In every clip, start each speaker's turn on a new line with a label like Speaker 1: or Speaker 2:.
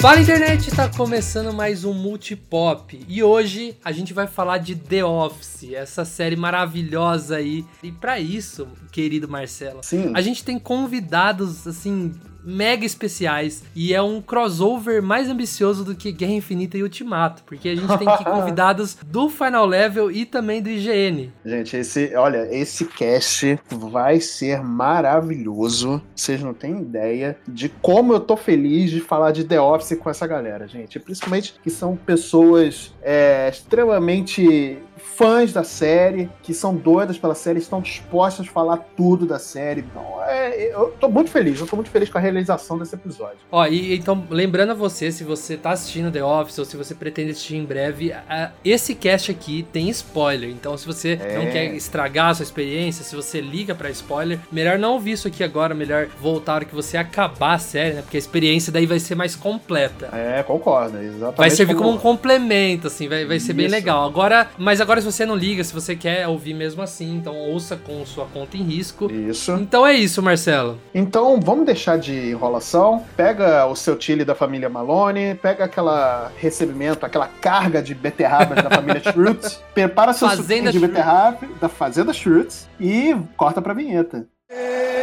Speaker 1: Fala internet, tá começando mais um Multipop e hoje a gente vai falar de The Office, essa série maravilhosa aí. E para isso, querido Marcelo,
Speaker 2: Sim.
Speaker 1: a gente tem convidados assim mega especiais e é um crossover mais ambicioso do que Guerra Infinita e Ultimato, porque a gente tem aqui convidados do Final Level e também do IGN.
Speaker 2: Gente, esse, olha, esse cast vai ser maravilhoso. Vocês não têm ideia de como eu tô feliz de falar de The Office com essa galera, gente. Principalmente que são pessoas é, extremamente fãs da série, que são doidas pela série, estão dispostas a falar tudo da série. Então, é, eu tô muito feliz, eu tô muito feliz com a realização desse episódio.
Speaker 1: Ó, e então, lembrando a você, se você tá assistindo The Office ou se você pretende assistir em breve, a- esse cast aqui tem spoiler. Então, se você
Speaker 2: É.
Speaker 1: não quer estragar a sua experiência, se você liga pra spoiler, melhor não ouvir isso aqui agora, melhor voltar a hora que você acabar a série, né? Porque a experiência daí vai ser mais completa.
Speaker 2: É, concordo, exatamente.
Speaker 1: Vai servir como um complemento, assim, vai, vai ser bem
Speaker 2: Isso.
Speaker 1: legal. Agora, mas agora se você não liga, se você quer ouvir mesmo assim, então ouça com sua conta em risco.
Speaker 2: Isso.
Speaker 1: Então é isso, Marcelo.
Speaker 2: Então, vamos deixar de enrolação. Pega o seu chile da família Malone, pega aquela recebimento, aquela carga de beterrabas da família Schultz, prepara seu
Speaker 1: Fazenda
Speaker 2: suquinho de beterraba da Fazenda Schultz e corta pra vinheta.
Speaker 3: Get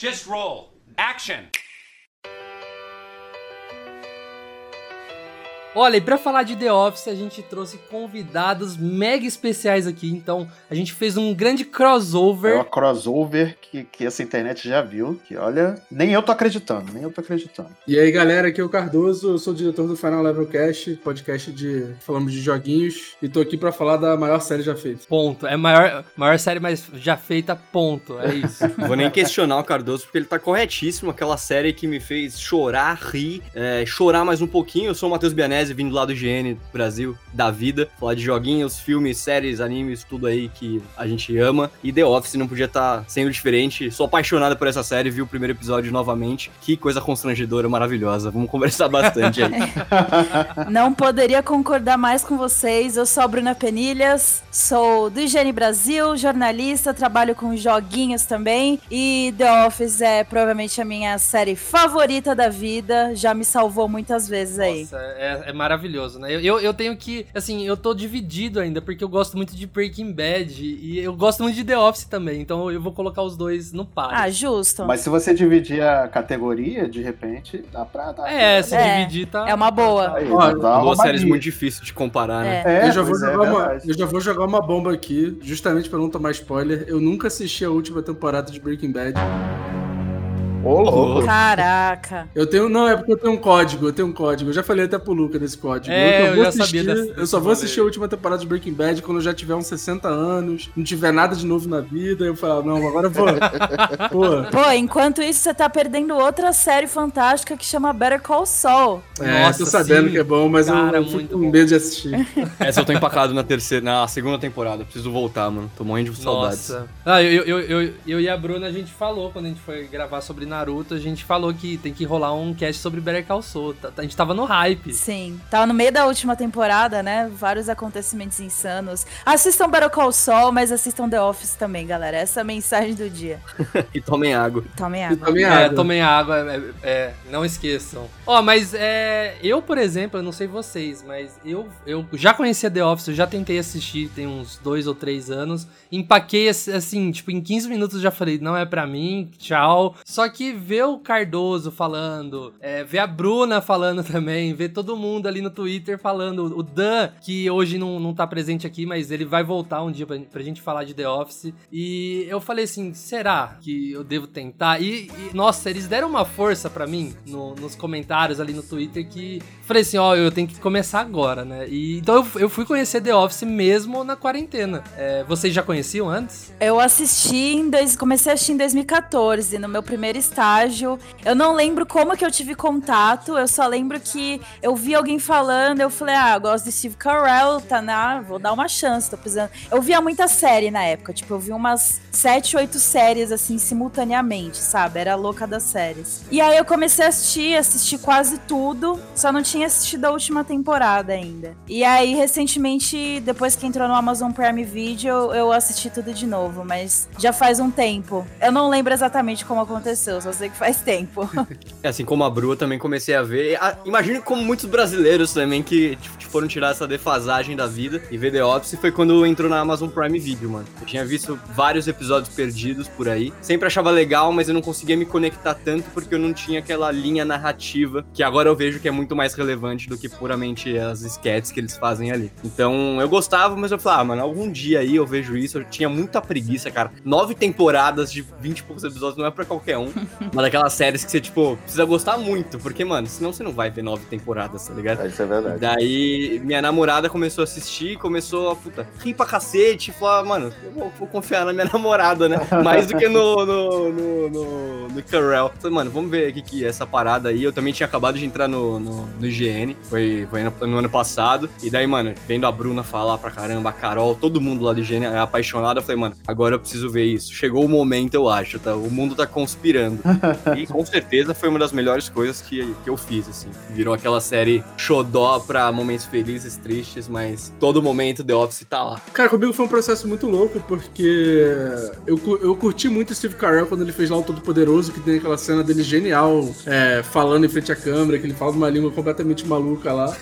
Speaker 4: Just roll. Action.
Speaker 1: Olha, e pra falar de The Office, a gente trouxe convidados mega especiais aqui. Então, a gente fez um grande
Speaker 2: É
Speaker 1: crossover.
Speaker 2: uma crossover que, que essa internet já viu, que olha, nem eu tô acreditando, nem eu tô acreditando.
Speaker 5: E aí, galera, aqui é o Cardoso, eu sou o diretor do Final Level Cast, podcast de falamos de joguinhos, e tô aqui pra falar da maior série já feita.
Speaker 1: Ponto. É a maior, maior série mais já feita, ponto. É isso.
Speaker 6: Não Vou nem questionar o Cardoso, porque ele tá corretíssimo. Aquela série que me fez chorar, rir, é, chorar mais um pouquinho. Eu sou o Matheus Bianese, vindo lá do GN Brasil, da vida. Falar de joguinhos, filmes, séries, animes, tudo aí que a gente ama. E The Office não podia estar sendo diferente. Sou apaixonado por essa série, vi o primeiro episódio novamente. Que coisa constrangedora, maravilhosa. Vamos conversar bastante aí.
Speaker 7: Não poderia concordar mais com vocês. Eu sou a Bruna Penilhas, sou do Higiene Brasil, jornalista, trabalho com joguinhos também. E The Office é provavelmente a minha série favorita da vida. Já me salvou muitas vezes aí.
Speaker 1: Nossa, é, é maravilhoso, né? Eu, eu, eu tenho que, assim, eu tô dividido ainda, porque eu gosto muito de Breaking Bad e eu gosto muito de The Office também, então eu vou colocar os dois no par.
Speaker 7: Ah, justo.
Speaker 2: Mas se você dividir a categoria, de repente, dá pra dar.
Speaker 1: é, se
Speaker 7: É,
Speaker 1: dividir tá.
Speaker 7: É uma boa.
Speaker 2: Aí,
Speaker 5: Ó,
Speaker 2: uma
Speaker 6: Duas séries muito difíceis de comparar, né?
Speaker 7: É.
Speaker 2: É,
Speaker 5: eu, já vou
Speaker 2: é,
Speaker 5: jogar uma,
Speaker 2: verdade.
Speaker 5: eu já vou jogar uma bomba aqui, justamente pra não tomar spoiler. Eu nunca assisti a última temporada de Breaking Bad.
Speaker 2: Ô, louco.
Speaker 7: Caraca.
Speaker 5: Eu tenho. Não, é porque eu tenho um código, eu tenho um código. Eu já falei até pro Luca desse código.
Speaker 1: É, eu
Speaker 5: vou
Speaker 1: já sabia dessa-
Speaker 5: Eu só vou assistir a última temporada de Breaking Bad quando eu já tiver uns 60 anos, não tiver nada de novo na vida. Eu falo, não, agora eu vou. Pô.
Speaker 7: Pô, enquanto isso, você tá perdendo outra série fantástica que chama Better Call Saul.
Speaker 5: É,
Speaker 1: Nossa,
Speaker 5: tô sabendo
Speaker 1: sim.
Speaker 5: que é bom, mas
Speaker 1: Cara,
Speaker 5: eu, eu fico com medo de assistir.
Speaker 6: Essa eu tô empacado na terceira, na segunda temporada. Preciso voltar, mano. Tô morrendo de saudades.
Speaker 1: Nossa. Ah, eu, eu, eu, eu e a Bruna, a gente falou, quando a gente foi gravar sobre Naruto, a gente falou que tem que rolar um cast sobre Better Call Saul. Tá- A gente tava no hype.
Speaker 7: Sim. Tava no meio da última temporada, né? Vários acontecimentos insanos. Assistam Better Call Saul, mas assistam The Office também, galera. Essa é a mensagem do dia.
Speaker 6: E tomem água.
Speaker 7: Tomem
Speaker 5: E
Speaker 7: água.
Speaker 5: também
Speaker 1: É,
Speaker 5: água.
Speaker 1: tomem água, é, é, não esqueçam. Ó, mas é, eu, por exemplo, eu não sei vocês, mas eu, eu já conhecia The Office, eu já tentei assistir tem uns dois ou três anos. Empaquei assim, tipo, em 15 minutos já falei, não é pra mim, tchau. Só que ver o Cardoso falando, é, ver a Bruna falando também, ver todo mundo ali no Twitter falando, o Dan, que hoje não, não tá presente aqui, mas ele vai voltar um dia pra, pra gente falar de The Office. E eu falei assim, será que eu devo tentar? E, e, nossa, eles deram uma força pra mim no- nos comentários ali no Twitter que falei assim, ó, eu tenho que começar agora, né? E, então eu, eu fui conhecer The Office mesmo na quarentena. É, vocês já conheciam antes?
Speaker 7: Eu assisti em dois, comecei a assistir em 2014, no meu primeiro estágio. Eu não lembro como que eu tive contato, eu só lembro que eu vi alguém falando, eu falei, ah, eu gosto de Steve Carell, tá na. Vou dar uma chance, tô precisando. Eu via muita série na época, tipo, eu vi umas sete, oito séries assim simultaneamente, sabe? Era louca das séries. E aí eu comecei a assistir, assisti quase tudo, só não tinha assistido a última temporada ainda. E aí, recentemente, depois que entrou no Amazon Prime Video, eu assisti tudo de novo, mas já faz um tempo. Eu não lembro exatamente como aconteceu, só sei que faz tempo.
Speaker 6: É, assim como a Bru, eu também comecei a ver. Ah, imagino como muitos brasileiros também que tipo, foram tirar essa defasagem da vida e ver The Office foi quando entrou na Amazon Prime Video, mano. Eu tinha visto vários episódios perdidos por aí. Sempre achava legal, mas eu não conseguia me conectar tanto porque eu não tinha aquela linha narrativa que agora eu vejo que é muito mais relevante do que puramente as sketches que eles fazem ali. Então eu gostava, mas eu falava, ah, mano, algum dia aí eu vejo isso. Eu tinha muita preguiça, cara. Nove temporadas de 20 e poucos episódios não é pra qualquer um. Uma daquelas séries que você, tipo, precisa gostar muito, porque, mano, senão você não vai ver nove temporadas, tá ligado?
Speaker 2: Isso é verdade.
Speaker 6: Daí minha namorada começou a assistir, começou a puta, rir pra cacete, falou, mano, eu vou, vou confiar na minha namorada, né? Mais do que no, no, no, no, no Carell. Falei, mano, vamos ver o que, que é essa parada aí. Eu também tinha acabado de entrar no, no, no IGN, foi, foi no, no ano passado. E daí, mano, vendo a Bruna falar pra caramba, a Carol, todo mundo lá do IGN é apaixonado, eu falei, mano, agora eu preciso ver isso. Chegou o momento, eu acho, tá? O mundo tá conspirando. e com certeza foi uma das melhores coisas que, que eu fiz, assim. Virou aquela série xodó pra momentos felizes, tristes, mas todo momento The Office tá lá.
Speaker 5: Cara, comigo foi um processo muito louco, porque eu, eu curti muito o Steve Carell quando ele fez lá o Todo Poderoso, que tem aquela cena dele genial, é, falando em frente à câmera, que ele fala uma língua completamente maluca lá.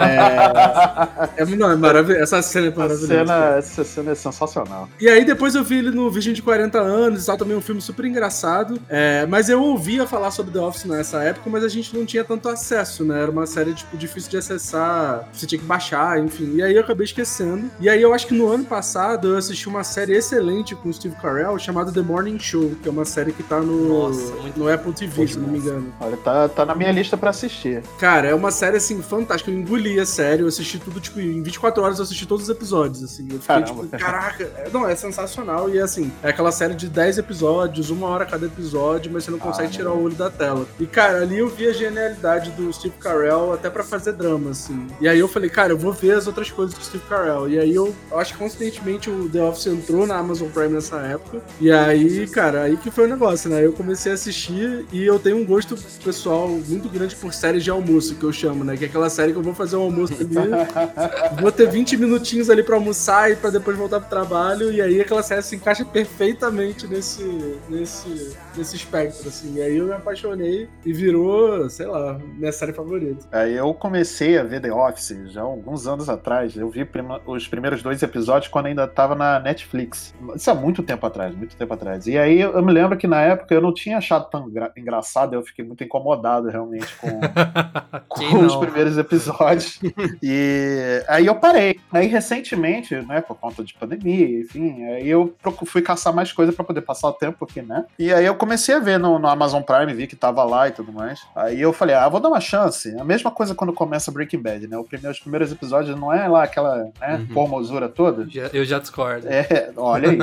Speaker 5: É, é, não, é maravilhoso. Essa cena é maravilhosa.
Speaker 2: cena, essa cena é sensacional.
Speaker 5: E aí depois eu vi ele no Virgem de 40 anos e tal, também um filme super engraçado. É, mas eu ouvia falar sobre The Office nessa época, mas a gente não tinha tanto acesso, né? Era uma série, tipo, difícil de acessar, você tinha que baixar, enfim. E aí eu acabei esquecendo. E aí eu acho que no ano passado eu assisti uma série excelente com o Steve Carell, chamada The Morning Show, que é uma série que tá no,
Speaker 1: Nossa,
Speaker 5: no Apple TV, se não me engano.
Speaker 2: Olha, tá, tá na minha lista pra assistir.
Speaker 5: Cara, é uma série, assim, fantástica. Eu engoli a série, eu assisti tudo, tipo, em 24 horas eu assisti todos os episódios, assim. Eu fiquei,
Speaker 2: Caramba.
Speaker 5: tipo, caraca. É, Não, é sensacional. E, assim, é aquela série de 10 episódios, uma hora cada episódio, mas você não consegue
Speaker 2: Ah,
Speaker 5: tirar o olho da tela. E, cara, ali eu vi a genialidade do Steve Carell até pra fazer drama, assim. E aí eu falei, cara, eu vou ver as outras coisas do Steve Carell. E aí eu, eu acho que, coincidentemente, o The Office entrou na Amazon Prime nessa época. E aí, cara, aí que foi o negócio, né? Eu comecei a assistir e eu tenho um gosto pessoal muito grande por séries de almoço, que eu chamo, né? Que é aquela série que eu vou fazer um almoço ali, vou ter 20 minutinhos ali pra almoçar e pra depois voltar pro trabalho. E aí aquela série se encaixa perfeitamente nesse, nesse, nesse espectro, assim. E aí eu me apaixonei e virou, sei lá, minha série favorita.
Speaker 2: Aí eu comecei a ver The Office já alguns anos atrás. Eu vi prima- os primeiros dois episódios quando ainda tava na Netflix. Isso há muito tempo atrás, muito tempo atrás. E aí eu me lembro que na época eu não tinha achado tão gra- engraçado, eu fiquei muito incomodado realmente com, com os primeiros episódios. e aí eu parei. Aí recentemente, né, por conta de pandemia, enfim, aí eu fui caçar mais coisa pra poder passar o tempo aqui, né? E aí eu comecei a ver no, no Amazon Prime, vi que tava lá e tudo mais. Aí eu falei, ah, vou dar uma chance. A mesma coisa quando começa Breaking Bad, né? O primeiro, os primeiros episódios não é lá aquela, né,
Speaker 6: Uhum.
Speaker 2: formosura toda.
Speaker 1: Eu já discordo.
Speaker 2: É, olha aí.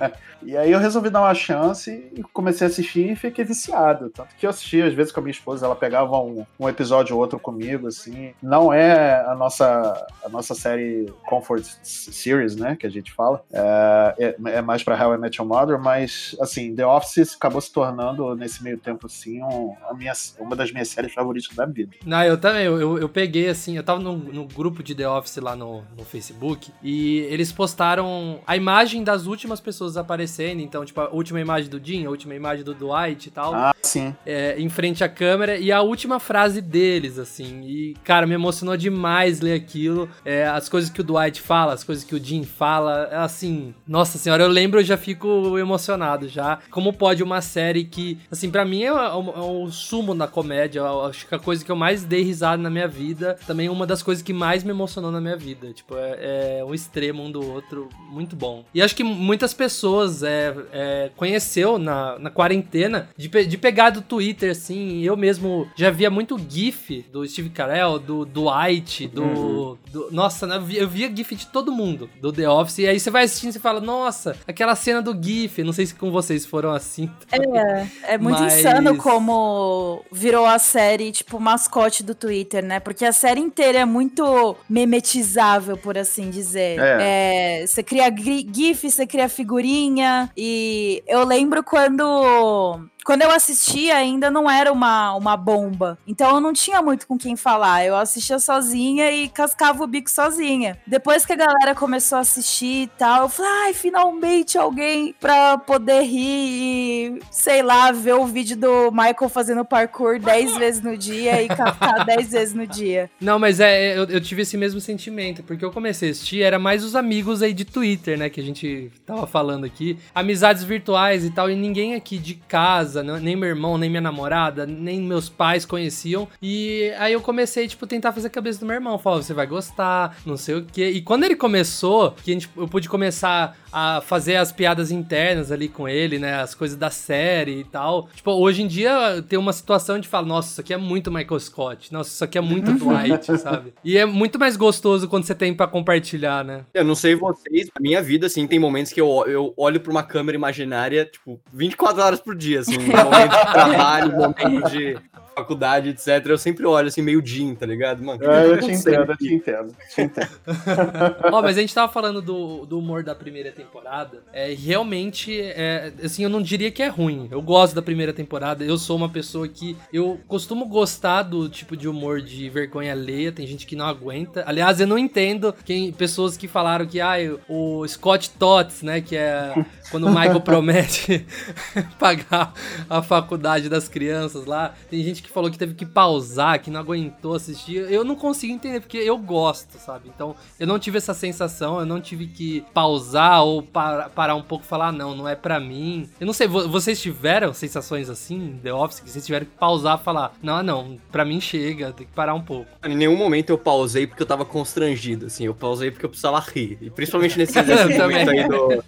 Speaker 2: e aí eu resolvi dar uma chance e comecei a assistir e fiquei viciado. Tanto que eu assistia, às vezes, com a minha esposa, ela pegava um, um episódio ou outro comigo, assim. Não é a nossa, a nossa série Comfort Series, né, que a gente fala. É, é, é mais pra How I Met Your Mother, mas, assim, The Office acabou se tornando, nesse meio tempo, assim, um- minha, uma das minhas séries favoritas da vida.
Speaker 1: Não, eu também, eu, eu, eu peguei assim, eu tava no, no grupo de The Office lá no, no Facebook e eles postaram a imagem das últimas pessoas aparecendo, então, tipo, a última imagem do Jim, a última imagem do Dwight e tal,
Speaker 2: Ah, sim.
Speaker 1: é, em frente à câmera e a última frase deles, assim, e, cara, me emocionou demais ler aquilo, é, as coisas que o Dwight fala, as coisas que o Jim fala, é assim, nossa senhora, eu lembro, eu já fico emocionado já, como pode uma série que, assim, pra mim é o, é o sumo da comédia, acho que a coisa que eu mais dei risada na minha vida, também é uma das coisas que mais me emocionou na minha vida, tipo, é, é um extremo um do outro, muito bom. E acho que muitas pessoas é, é, conheceu na, na quarentena de, pe- de pegar do Twitter, assim, eu mesmo já via muito GIF do Steve Carell, do Dwight, do.
Speaker 2: Uhum.
Speaker 1: do- nossa, né, eu via, eu via GIF de todo mundo do The Office. E aí você vai assistindo e fala, nossa, aquela cena do GIF. Não sei se com vocês foram assim.
Speaker 7: É, é muito
Speaker 1: Mas-
Speaker 7: insano como virou a série, tipo, mascote do Twitter, né? Porque a série inteira é muito memetizável, por assim dizer.
Speaker 2: É.
Speaker 7: É, você cria GIF, você cria figurinha. E eu lembro quando. Quando eu assistia, ainda não era uma, uma bomba. Então eu não tinha muito com quem falar. Eu assistia sozinha e cascava o bico sozinha. Depois que a galera começou a assistir e tal, eu falei, ai, finalmente alguém pra poder rir e, sei lá, ver o vídeo do Michael fazendo parkour 10 vezes no dia e cascar 10 vezes no dia.
Speaker 1: Não, mas é, eu, eu tive esse mesmo sentimento, porque eu comecei a assistir, era mais os amigos aí de Twitter, né, que a gente tava falando aqui, amizades virtuais e tal, e ninguém aqui de casa, nem meu irmão, nem minha namorada, nem meus pais conheciam, e aí eu comecei, tipo, tentar fazer a cabeça do meu irmão, falar, você vai gostar, não sei o quê, e quando ele começou, que a gente, eu pude começar a fazer as piadas internas ali com ele, né, as coisas da série e tal, tipo, hoje em dia tem uma situação de falar, nossa, isso aqui é muito Michael Scott, nossa, isso aqui é muito Dwight, sabe? E é muito mais gostoso quando você tem pra compartilhar, né?
Speaker 6: Eu não sei vocês, na minha vida, assim, tem momentos que eu, eu olho pra uma câmera imaginária, tipo, 24 horas por dia, assim, momento de trabalho, momento de faculdade, etc. Eu sempre olho, assim, meio Jim, tá ligado? Mano, que
Speaker 2: É,
Speaker 6: tá
Speaker 2: eu te entendo, eu te entendo. Te entendo.
Speaker 1: Ó, mas a gente tava falando do, do humor da primeira temporada. É, realmente, é, assim, eu não diria que é ruim. Eu gosto da primeira temporada. Eu sou uma pessoa que eu costumo gostar do tipo de humor de vergonha alheia. Tem gente que não aguenta. Aliás, eu não entendo quem, pessoas que falaram que ah, o Scott Tots, né, que é quando o Michael promete pagar a faculdade das crianças lá. Tem gente que falou que teve que pausar, que não aguentou assistir. Eu não consigo entender, porque eu gosto, sabe? Então, eu não tive essa sensação, eu não tive que pausar ou para- parar um pouco e falar, "Ah, não, não é pra mim. Eu não sei, vo- vocês tiveram sensações assim, The Office, que vocês tiveram que pausar e falar, não, não, pra mim chega, tem que parar um pouco.
Speaker 6: Em nenhum momento eu pausei porque eu tava constrangido, assim. Eu pausei porque eu precisava rir. E principalmente nesse, nesse momento aí do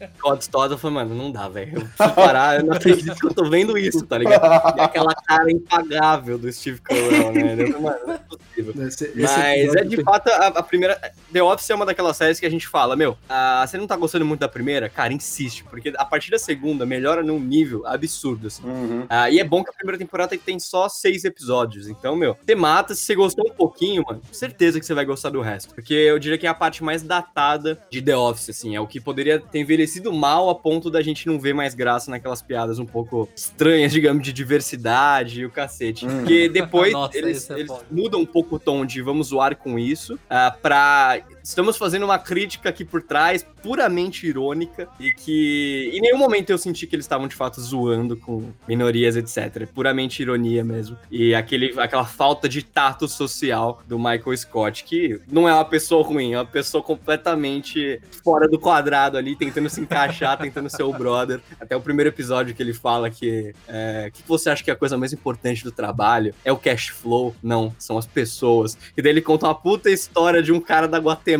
Speaker 6: Todd, eu falei, mano, não dá, velho. Eu preciso parar, eu não acredito que eu tô vendo isso, tá ligado? E aquela cara impagável do Steve Carell, né? Eu falei, mano, não é possível.
Speaker 5: Esse, esse
Speaker 6: Mas é
Speaker 5: episódio
Speaker 6: de fato a, a primeira. The Office é uma daquelas séries que a gente fala, meu, ah, você não tá gostando muito da primeira? Cara, insiste, porque a partir da segunda melhora num nível absurdo, assim.
Speaker 2: Uhum.
Speaker 6: Ah, e é bom que a primeira temporada tem só seis episódios. Então, meu, você mata, se você gostou um pouquinho, mano, certeza que você vai gostar do resto. Porque eu diria que é a parte mais datada de The Office, assim. É o que poderia ter envelhecido mal a ponto da gente não ver mais graça naquelas piadas um pouco estranhas, digamos, de diversidade e o cacete.
Speaker 2: Hum.
Speaker 6: Porque depois
Speaker 1: Nossa,
Speaker 6: eles,
Speaker 1: é
Speaker 6: eles mudam um pouco o tom de vamos zoar com isso ah, pra. Estamos fazendo uma crítica aqui por trás, puramente irônica, e que em nenhum momento eu senti que eles estavam de fato zoando com minorias, etc. É puramente ironia mesmo. E aquele, aquela falta de tato social do Michael Scott, que não é uma pessoa ruim, é uma pessoa completamente fora do quadrado ali, tentando se encaixar, tentando ser o brother. Até o primeiro episódio que ele fala que é, que você acha que é a coisa mais importante do trabalho? É o cash flow? Não, são as pessoas. E daí ele conta uma puta história de um cara da Guatemala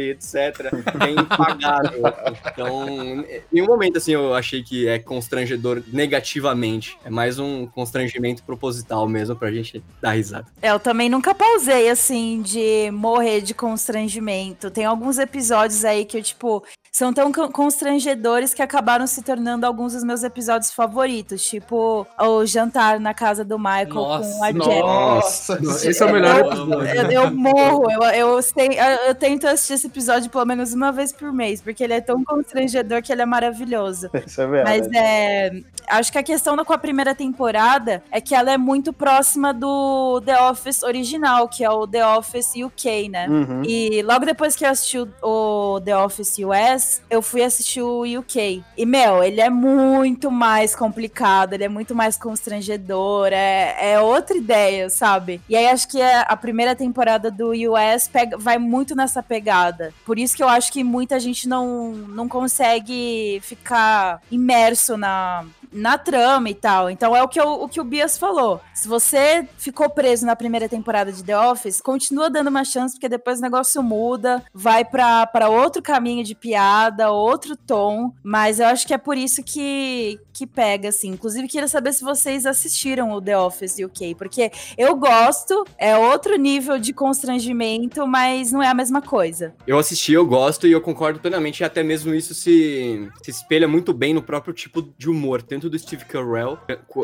Speaker 6: e etc. É impagável. Então, em nenhum momento assim eu achei que é constrangedor negativamente. É mais um constrangimento proposital mesmo pra gente dar risada.
Speaker 7: É, Eu também nunca pausei, assim, de morrer de constrangimento. Tem alguns episódios aí que eu, tipo, são tão con- constrangedores que acabaram se tornando alguns dos meus episódios favoritos. Tipo, o jantar na casa do Michael
Speaker 1: Nossa,
Speaker 7: com a Jen.
Speaker 2: Nossa,
Speaker 5: Esse é o melhor
Speaker 1: Eu-
Speaker 5: episódio.
Speaker 7: Eu, eu morro, eu, eu, sei- eu- eu tento assistir esse episódio pelo menos uma vez por mês, porque ele é tão constrangedor que ele é maravilhoso.
Speaker 2: Isso é verdade.
Speaker 7: Mas é. Acho que a questão com a primeira temporada é que ela é muito próxima do The Office original, que é o The Office UK, né?
Speaker 2: Uhum.
Speaker 7: E logo depois que eu assisti o, o The Office US, eu fui assistir o UK. E, meu, ele é muito mais complicado, ele é muito mais constrangedor, é, é outra ideia, sabe? E aí acho que a, primeira temporada do US pega- vai muito nessa pegada. Por isso que eu acho que muita gente não, não consegue ficar imerso na, na trama e tal. Então é o que, eu, o que o Bias falou. Se você ficou preso na primeira temporada de The Office, continua dando uma chance, porque depois o negócio muda, vai para outro caminho de piada, outro tom. Mas eu acho que é por isso que, que pega, assim. Inclusive, queria saber se vocês assistiram o The Office UK, porque eu gosto, é outro nível de constrangimento, mas não é a mesma coisa.
Speaker 6: Eu assisti, eu gosto e eu concordo plenamente, e até mesmo isso se, se espelha muito bem no próprio tipo de humor, tanto do Steve Carell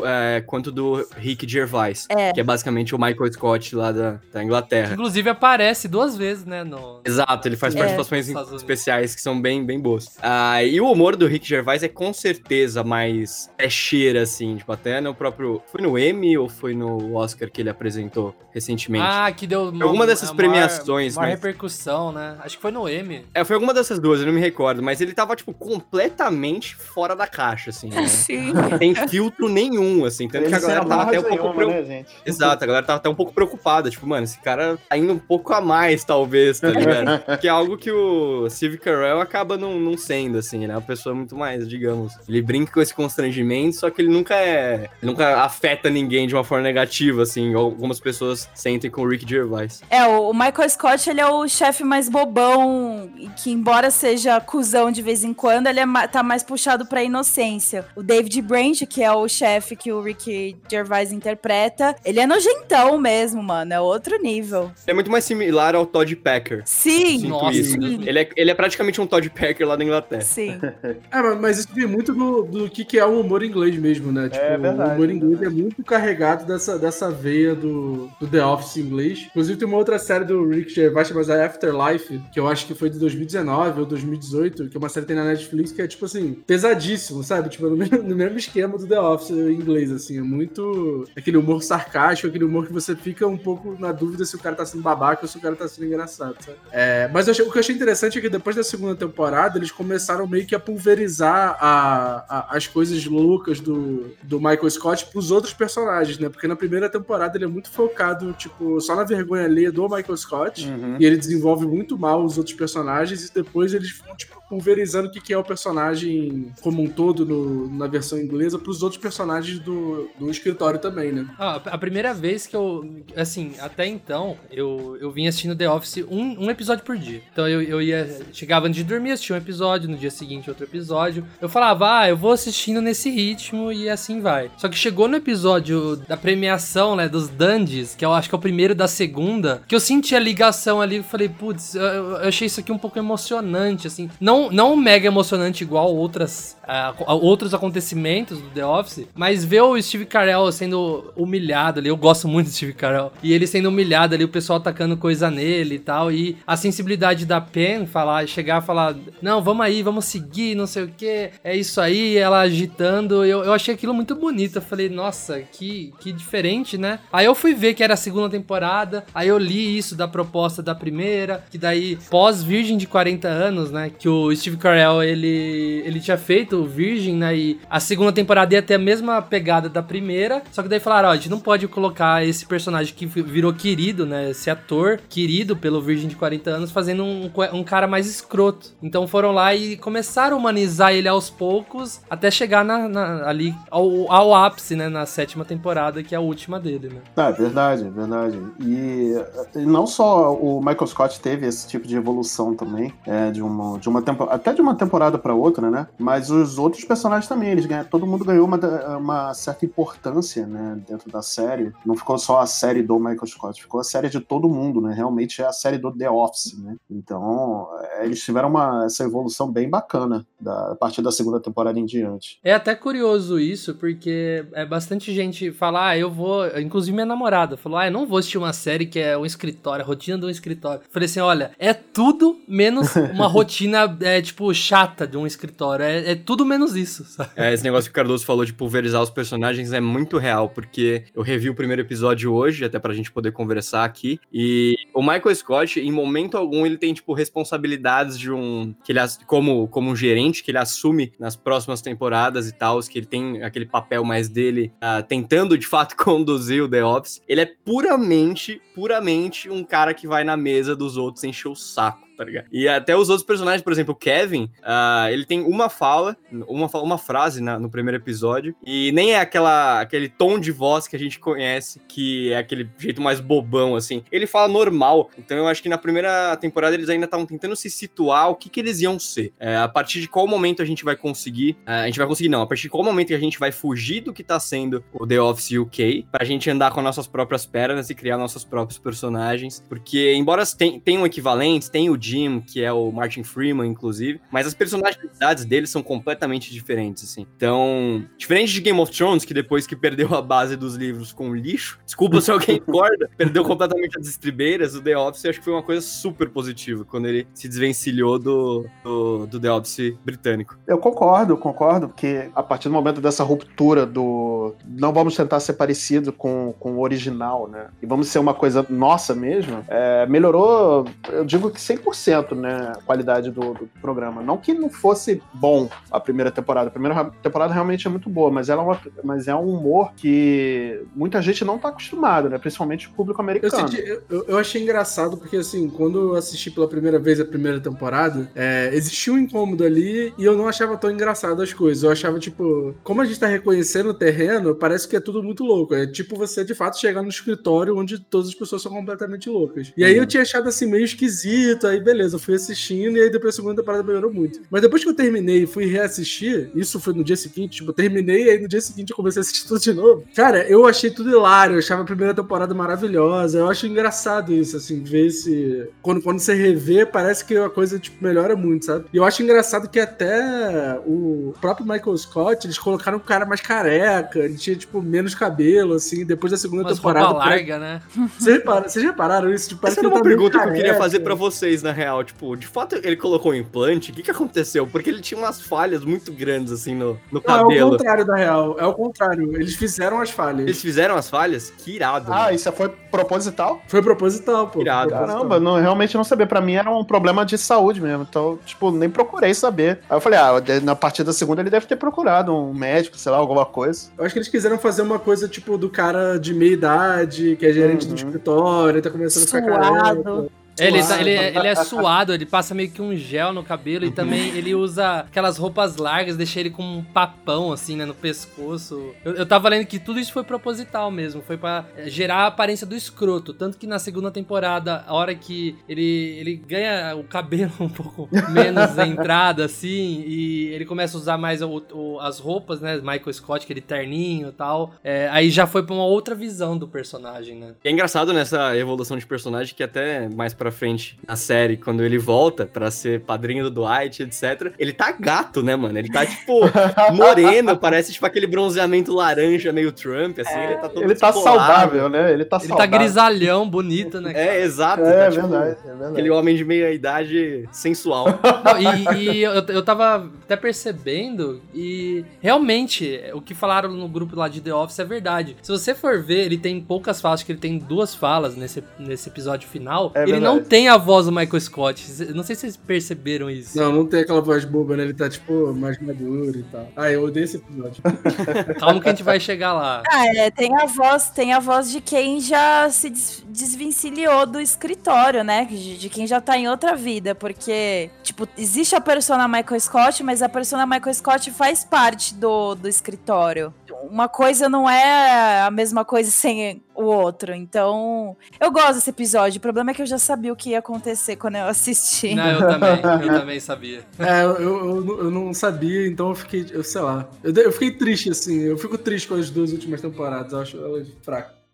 Speaker 6: é, quanto do Rick Gervais,
Speaker 7: É.
Speaker 6: que é basicamente o Michael Scott lá da, da Inglaterra.
Speaker 1: Inclusive aparece duas vezes, né? No...
Speaker 6: Exato, ele faz
Speaker 7: É.
Speaker 6: participações especiais que são bem, bem boas. Ah, e o humor do Rick Gervais é com certeza mais é cheira, assim, tipo, até no próprio. Foi no Emmy ou foi no Oscar que ele apresentou recentemente?
Speaker 1: Ah, que deu.
Speaker 6: Alguma dessas
Speaker 1: maior-
Speaker 6: premiações,
Speaker 1: Maior
Speaker 6: mas-
Speaker 1: repercussão, né? Acho que foi no M.
Speaker 6: É, foi alguma dessas duas, eu não me recordo, mas ele tava, tipo, completamente fora da caixa, assim, né?
Speaker 7: Sim.
Speaker 6: Sem filtro nenhum, assim, tanto que a galera tava até um pouco preocupada.
Speaker 2: né?
Speaker 6: Exato, a galera tava até um pouco preocupada. Tipo, mano, esse cara tá indo um pouco a mais, talvez, tá ligado? que é algo que o Steve Carell acaba não, não sendo, assim, ele é uma pessoa muito mais, digamos. Ele brinca com esse constrangimento, só que ele nunca é. Ele nunca afeta ninguém de uma forma negativa, assim, algumas pessoas sentem com o Rick Gervais.
Speaker 7: É, o Michael Scott, ele é o chefe mais bobão, que embora seja cuzão de vez em quando, ele é tá mais puxado pra inocência. O David Brent, que é o chefe que o Rick Gervais interpreta, ele é nojentão mesmo, mano, é outro nível.
Speaker 6: Ele é muito mais similar ao Todd Packer.
Speaker 7: Sim,
Speaker 1: Nossa,
Speaker 7: sim.
Speaker 6: Ele é, ele é praticamente um Todd Packer lá da Inglaterra.
Speaker 7: sim.
Speaker 5: É, mas- isso vem muito do, do que, que é o humor inglês mesmo, né? Tipo,
Speaker 2: verdade,
Speaker 5: o humor
Speaker 2: é
Speaker 5: inglês é muito carregado dessa, dessa veia do, do The Office inglês. Inclusive, tem uma outra série do Rick Gervais chamada Afterlife, que eu acho que foi de 2019 ou 2018, que é uma série que tem na Netflix, que é, tipo assim, pesadíssimo, sabe? Tipo, no mesmo, no mesmo esquema do The Office inglês, assim. É muito aquele humor sarcástico, aquele humor que você fica um pouco na dúvida se o cara tá sendo babaca ou se o cara tá sendo engraçado, sabe? É, mas achei- o que eu achei interessante é que depois da segunda temporada, eles começaram meio que a pulverizar a- a- as coisas loucas do, do Michael Scott pros outros personagens, né? Porque na primeira temporada ele é muito focado, tipo, só na vergonha alheia do Michael Scott.
Speaker 2: Uhum.
Speaker 5: E ele desenvolve muito mal os outros personagens e depois eles vão, tipo, pulverizando o que que é o personagem como um todo no- na versão inglesa pros outros personagens do, do escritório também, né?
Speaker 1: Ah, a primeira vez que eu. Assim, até então, eu, eu vinha assistindo The Office um, um episódio por dia. Então eu, eu ia. Chegava antes de dormir, assistia um episódio, no dia seguinte outro episódio. Eu falava, ah, eu vou assistindo nesse ritmo e assim vai. Só que chegou no episódio da premiação, né, dos Dandies, que eu acho que é o primeiro da segunda, que eu senti a ligação ali e falei, putz, eu, eu achei isso aqui um pouco emocionante, assim. Não, não mega emocionante igual outras, ah, outros acontecimentos do The Office, mas ver o Steve Carell sendo humilhado ali, eu gosto muito do Steve Carell, e ele sendo humilhado ali, o pessoal atacando coisa nele e tal, e a sensibilidade da Pen falar, chegar a falar, não, vamos aí, vamos seguir, não sei o que, é isso aí, ela agitando, eu, eu achei aquilo muito bonito, eu falei, nossa, que, que diferente, né? Aí eu fui ver que era a segunda temporada, aí eu li isso da proposta da primeira, que daí, pós-Virgem de 40 anos, né, que o Steve Carell, ele, ele tinha feito o Virgem, né, e a segunda temporada ia ter a mesma pegada da primeira, só que daí falaram, ó, a gente não pode colocar esse personagem que virou querido, né, esse ator querido pelo Virgem de 40 anos, fazendo um, um cara mais escroto. Então foram lá e começaram a humanizar ele aos poucos, até chegar na, na- ali ao, ao ápice, né, na sétima temporada, que é a última dele, né.
Speaker 2: Ah, é verdade, verdade. E, e não só o Michael Scott teve esse tipo de evolução também, é, de uma, de uma tempo, até de uma temporada pra outra, né? Mas os outros personagens também, eles ganham, todo mundo ganhou uma, uma certa importância, né, dentro da série. Não ficou só a série do Michael Scott, ficou a série de todo mundo, né? Realmente é a série do The Office, né? Então, é, eles tiveram uma, essa evolução bem bacana da, a partir da segunda temporada em diante.
Speaker 1: É até curioso isso, porque é bastante gente fala, ah, eu vou. Inclusive minha namorada falou, ah, eu não vou assistir uma série que é um escritório, a rotina de um escritório. Falei assim, olha, é tudo menos uma rotina, é, tipo, chata de um escritório. É, é tudo menos isso, sabe?
Speaker 6: É, esse negócio que o Cardoso falou de pulverizar os personagens é muito real, porque eu revi o primeiro episódio hoje, até pra gente poder conversar aqui, e o Michael Scott, em momento algum, ele tem, tipo, responsabilidades de um... que ele, como, como um gerente, que ele assume nas próximas temporadas e tal, que ele tem aquele papel mais dele, ah, tentando, de fato, conduzir o The Office. Ele é puramente, puramente um cara que vai na mesa dos outros encher o saco. Tá ligado? E até os outros personagens, por exemplo, o Kevin, ah, ele tem uma fala, uma, uma frase na- no primeiro episódio, e nem é aquela, aquele tom de voz que a gente conhece, que é aquele jeito mais bobão, assim. Ele fala normal, então eu acho que na primeira temporada eles ainda estavam tentando se situar o que, que eles iam ser. É, a partir de qual momento a gente vai conseguir, ah, a gente vai conseguir não, a partir de qual momento a gente vai fugir do que tá sendo o The Office UK, pra gente andar com as nossas próprias pernas e criar nossos próprios personagens, porque embora tenham equivalentes, tem o Jim, que é o Martin Freeman, inclusive, mas as personalidades deles são completamente diferentes, assim. Então, diferente de Game of Thrones, que depois que perdeu a base dos livros com lixo, desculpa se alguém concorda, perdeu completamente as estribeiras, o The Office acho que foi uma coisa super positiva, quando ele se desvencilhou do, do, do The Office britânico.
Speaker 2: Eu concordo, concordo, porque a partir do momento dessa ruptura do. Não vamos tentar ser parecido com, com o original, né? E vamos ser uma coisa nossa mesmo, é, melhorou, eu digo que 100%, né? A qualidade do, do programa. Não que não fosse bom a primeira temporada. A primeira temporada realmente é muito boa, mas, ela é, uma, mas é um humor que muita gente não tá acostumado, né? Principalmente o público
Speaker 5: Eu,
Speaker 2: americano.
Speaker 5: senti- eu- eu- eu achei engraçado porque, assim, quando eu assisti pela primeira vez a primeira temporada, é, existia um incômodo ali e eu não achava tão engraçado as coisas. Eu achava, tipo, como a gente tá reconhecendo o terreno, parece que é tudo muito louco. É tipo você, de fato, chegar no escritório onde todas as pessoas são completamente loucas. E aí eu tinha achado, assim, meio esquisito. Aí, beleza, eu fui assistindo e aí depois a segunda temporada melhorou muito. Mas depois que eu terminei e fui reassistir, isso foi no dia seguinte, tipo, eu terminei e aí no dia seguinte eu comecei a assistir tudo de novo. Cara, eu achei tudo hilário, eu achava a primeira temporada maravilhosa. Eu acho engraçado isso, assim, ver esse. Quando, quando você revê, parece que a coisa, tipo, melhora muito, sabe? E eu acho engraçado que até o próprio Michael Scott, eles colocaram um cara mais careca, ele tinha, tipo, menos cabelo, assim, depois da segunda
Speaker 1: Umas
Speaker 5: temporada.
Speaker 1: roupa larga, né?
Speaker 5: Vocês repararam, vocês repararam isso? Tipo, parece
Speaker 6: Essa era uma
Speaker 5: tá
Speaker 6: pergunta que eu queria fazer pra vocês, na real. Tipo, de fato ele colocou um implante? O que que aconteceu? Porque ele tinha umas falhas muito grandes, assim, no, no
Speaker 5: Não, é o
Speaker 6: cabelo.
Speaker 5: contrário da real. É o contrário. Eles fizeram as falhas.
Speaker 6: Eles fizeram as falhas? Que irado.
Speaker 2: Ah,
Speaker 6: mano.
Speaker 2: isso foi proposital?
Speaker 5: Foi proposital, pô.
Speaker 6: Irado.
Speaker 2: Caramba, não, realmente não sabia. Pra mim era um problema de saúde mesmo. Então, tipo, nem procurei saber. Aí eu falei, ah, na partir da segunda ele deve ter procurado um médico, sei lá, alguma coisa.
Speaker 5: Eu acho que eles quiseram fazer uma coisa tipo do cara de meia idade, que é gerente do
Speaker 2: Uhum.
Speaker 5: escritório, tá começando a ficar
Speaker 7: Suado.
Speaker 5: careca.
Speaker 1: Ele,
Speaker 5: Suado.
Speaker 1: tá- ele, ele é suado, ele passa meio que um gel no cabelo e também ele usa aquelas roupas largas, deixa ele com um papão assim, né, no pescoço. Eu, eu tava lendo que tudo isso foi proposital mesmo, foi pra eh, gerar a aparência do escroto. Tanto que na segunda temporada, a hora que ele, ele ganha o cabelo um pouco menos entrada assim, e ele começa a usar mais o- o- as roupas, né, Michael Scott, aquele terninho e tal, é, aí já foi pra uma outra visão do personagem, né.
Speaker 6: É engraçado nessa evolução de personagem que até mais pra frente na série, quando ele volta pra ser padrinho do Dwight, etc., ele tá gato, né, mano? Ele tá, tipo, moreno, parece, tipo, aquele bronzeamento laranja meio Trump, assim, ele tá todo
Speaker 2: Ele tá saudável, né? Ele tá
Speaker 1: Ele
Speaker 2: saudável.
Speaker 1: tá grisalhão, bonito, né?
Speaker 6: É, exato.
Speaker 2: É,
Speaker 6: tá, tipo,
Speaker 2: verdade, é verdade.
Speaker 6: Aquele homem de meia idade sensual.
Speaker 1: Não, e e eu, eu tava até percebendo, e realmente, o que falaram no grupo lá de The Office é verdade. Se você for ver, ele tem poucas falas, acho que ele tem duas falas nesse, nesse episódio final.
Speaker 2: É
Speaker 1: ele
Speaker 2: verdade.
Speaker 1: não tem a voz do Michael Scott. Não sei se vocês perceberam isso.
Speaker 5: Não, não tem aquela voz boba, né? Ele tá, tipo, mais maduro e tal. Ah, eu odeio esse episódio.
Speaker 1: Calma que a gente vai chegar lá.
Speaker 7: Ah, é, tem a voz, tem a voz de quem já se des- desvencilhou do escritório, né? De, de quem já tá em outra vida, porque, tipo, existe a persona Michael Scott, mas a persona Michael Scott faz parte do, do escritório. Uma coisa não é a mesma coisa sem o outro. Então, eu gosto desse episódio. O problema é que eu já sabia o que ia acontecer quando eu assisti.
Speaker 1: Não, eu também, eu também sabia.
Speaker 5: É, eu, eu, eu não- sabia, então eu fiquei, eu sei lá. Eu, eu fiquei triste, assim. Eu fico triste com as duas últimas temporadas. Eu acho elas fracas.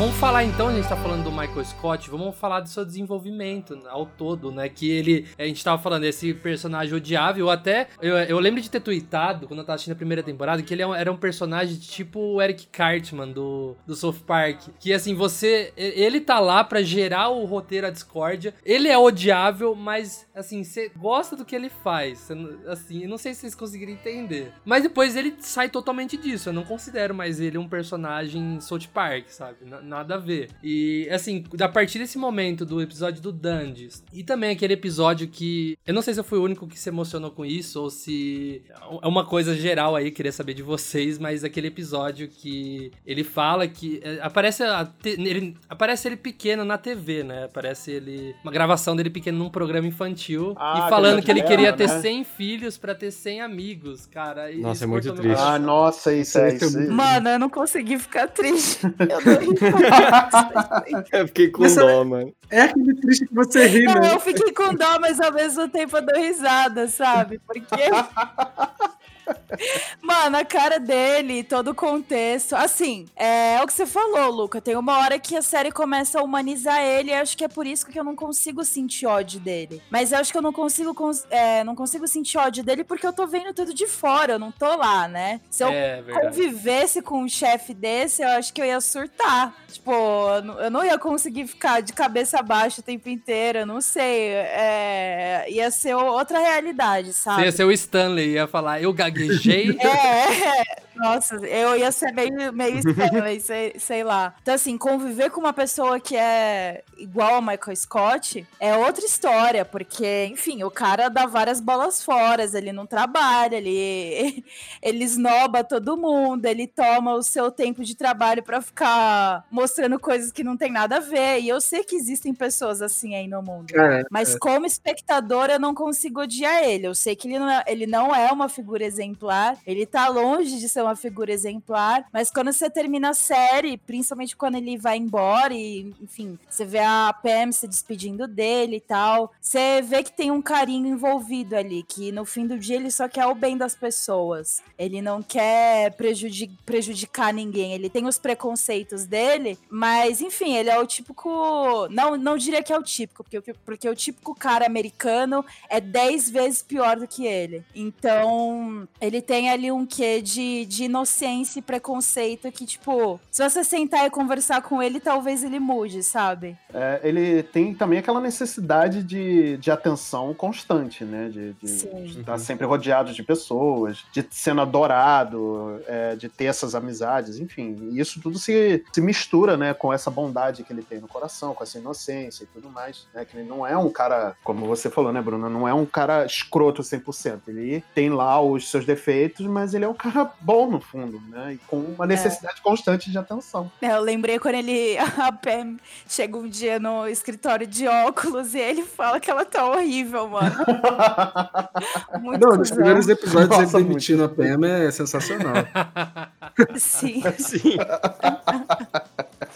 Speaker 1: Vamos falar então, a gente tá falando do Michael Scott, vamos falar do seu desenvolvimento ao todo, né? Que ele, a gente tava falando desse personagem odiável, até, eu, eu lembro de ter tweetado, quando eu tava assistindo a primeira temporada, que ele é era um personagem tipo o Eric Cartman do, do South Park. Que assim, você, ele tá lá pra gerar o roteiro a discórdia, ele é odiável, mas assim, você gosta do que ele faz, não- assim, eu não sei se vocês conseguiram entender. Mas depois ele sai totalmente disso, eu não considero mais ele um personagem South Park, sabe? N- nada a ver. E, assim, a partir desse momento do episódio do Dandes, e também aquele episódio que. Eu não sei se eu fui o único que se emocionou com isso, ou se é uma coisa geral aí, queria saber de vocês, mas aquele episódio que ele fala que. é, Aparece, a te- ele, aparece ele pequeno na TV, né? Aparece ele. Uma gravação dele pequeno num programa infantil.
Speaker 2: Ah,
Speaker 1: e falando
Speaker 2: que
Speaker 1: ele queria
Speaker 2: era,
Speaker 1: ter
Speaker 2: né?
Speaker 1: 100 filhos pra ter 100 amigos, cara. e
Speaker 6: Nossa,
Speaker 1: isso
Speaker 6: é muito triste.
Speaker 2: Ah, nossa, isso é
Speaker 5: Isso é.
Speaker 7: Mano, eu não consegui ficar triste. Eu não.
Speaker 6: Eu fiquei com dó, mano.
Speaker 5: É aquele triste que você ri,
Speaker 7: Não,
Speaker 5: né?
Speaker 7: eu fiquei com dó, mas ao mesmo tempo eu dou risada, sabe? Porque. Mano, a cara dele, todo o contexto. Assim, é, é o que você falou, Luca. Tem uma hora que a série começa a humanizar ele. E acho que é por isso que eu não consigo sentir ódio dele. Mas eu acho que eu não consigo, cons- é, não consigo sentir ódio dele porque eu tô vendo tudo de fora. Eu não tô lá, né? Se eu
Speaker 1: É, verdade.
Speaker 7: convivesse com um chefe desse, eu acho que eu ia surtar. Tipo, eu não- ia conseguir ficar de cabeça baixa o tempo inteiro, eu não sei. É, ia ser outra realidade, sabe?
Speaker 1: ia ser o Stanley, ia falar, eu gaguejei.
Speaker 7: É, nossa, eu ia ser meio, meio Stanley, sei, sei lá. Então, assim, conviver com uma pessoa que é igual a Michael Scott é outra história, porque, enfim, o cara dá várias bolas fora, ele não trabalha, ele, ele esnoba todo mundo, ele toma o seu tempo de trabalho pra ficar mostrando coisas que não tem nada a ver. E eu sei que existem pessoas assim aí no mundo.
Speaker 5: Cara,
Speaker 7: Mas como espectador, eu não consigo odiar ele. Eu sei que ele não, é, ele não é uma figura exemplar, ele tá longe de ser uma figura exemplar, mas quando você termina a série, principalmente quando ele vai embora e, enfim, você vê a Pam se despedindo dele e tal, você vê que tem um carinho envolvido ali, que no fim do dia ele só quer o bem das pessoas. Ele não quer prejudi- prejudicar ninguém, ele tem os preconceitos dele, mas enfim, ele é o típico. Não, não diria que é o típico, porque, porque o típico cara americano é 10 vezes pior do que ele. Então, ele tem ali um quê de, de inocência e preconceito que, tipo, se você sentar e conversar com ele, talvez ele mude, sabe?
Speaker 2: É, ele tem também aquela necessidade de, de atenção constante, né? De, de estar sempre rodeado de pessoas, de sendo adorado, é, de ter essas amizades, enfim. E isso tudo se, se mistura, né, com essa bondade que ele tem no coração, com essa inocência e tudo mais, né? Que ele não é um cara, como você falou, né, Bruno? Não é um cara escroto 100%. Ele tem lá os seus defeitos, mas ele é um cara bom no fundo, né? E com uma necessidade constante de atenção.
Speaker 7: É, Eu lembrei quando ele, a Pam chega um dia no escritório de óculos e ele fala que ela tá horrível, mano. Muito
Speaker 5: não, nos
Speaker 7: cuzão.
Speaker 5: primeiros episódios
Speaker 2: Nossa,
Speaker 5: ele demitindo a Pam é sensacional.
Speaker 7: Sim.
Speaker 6: Sim.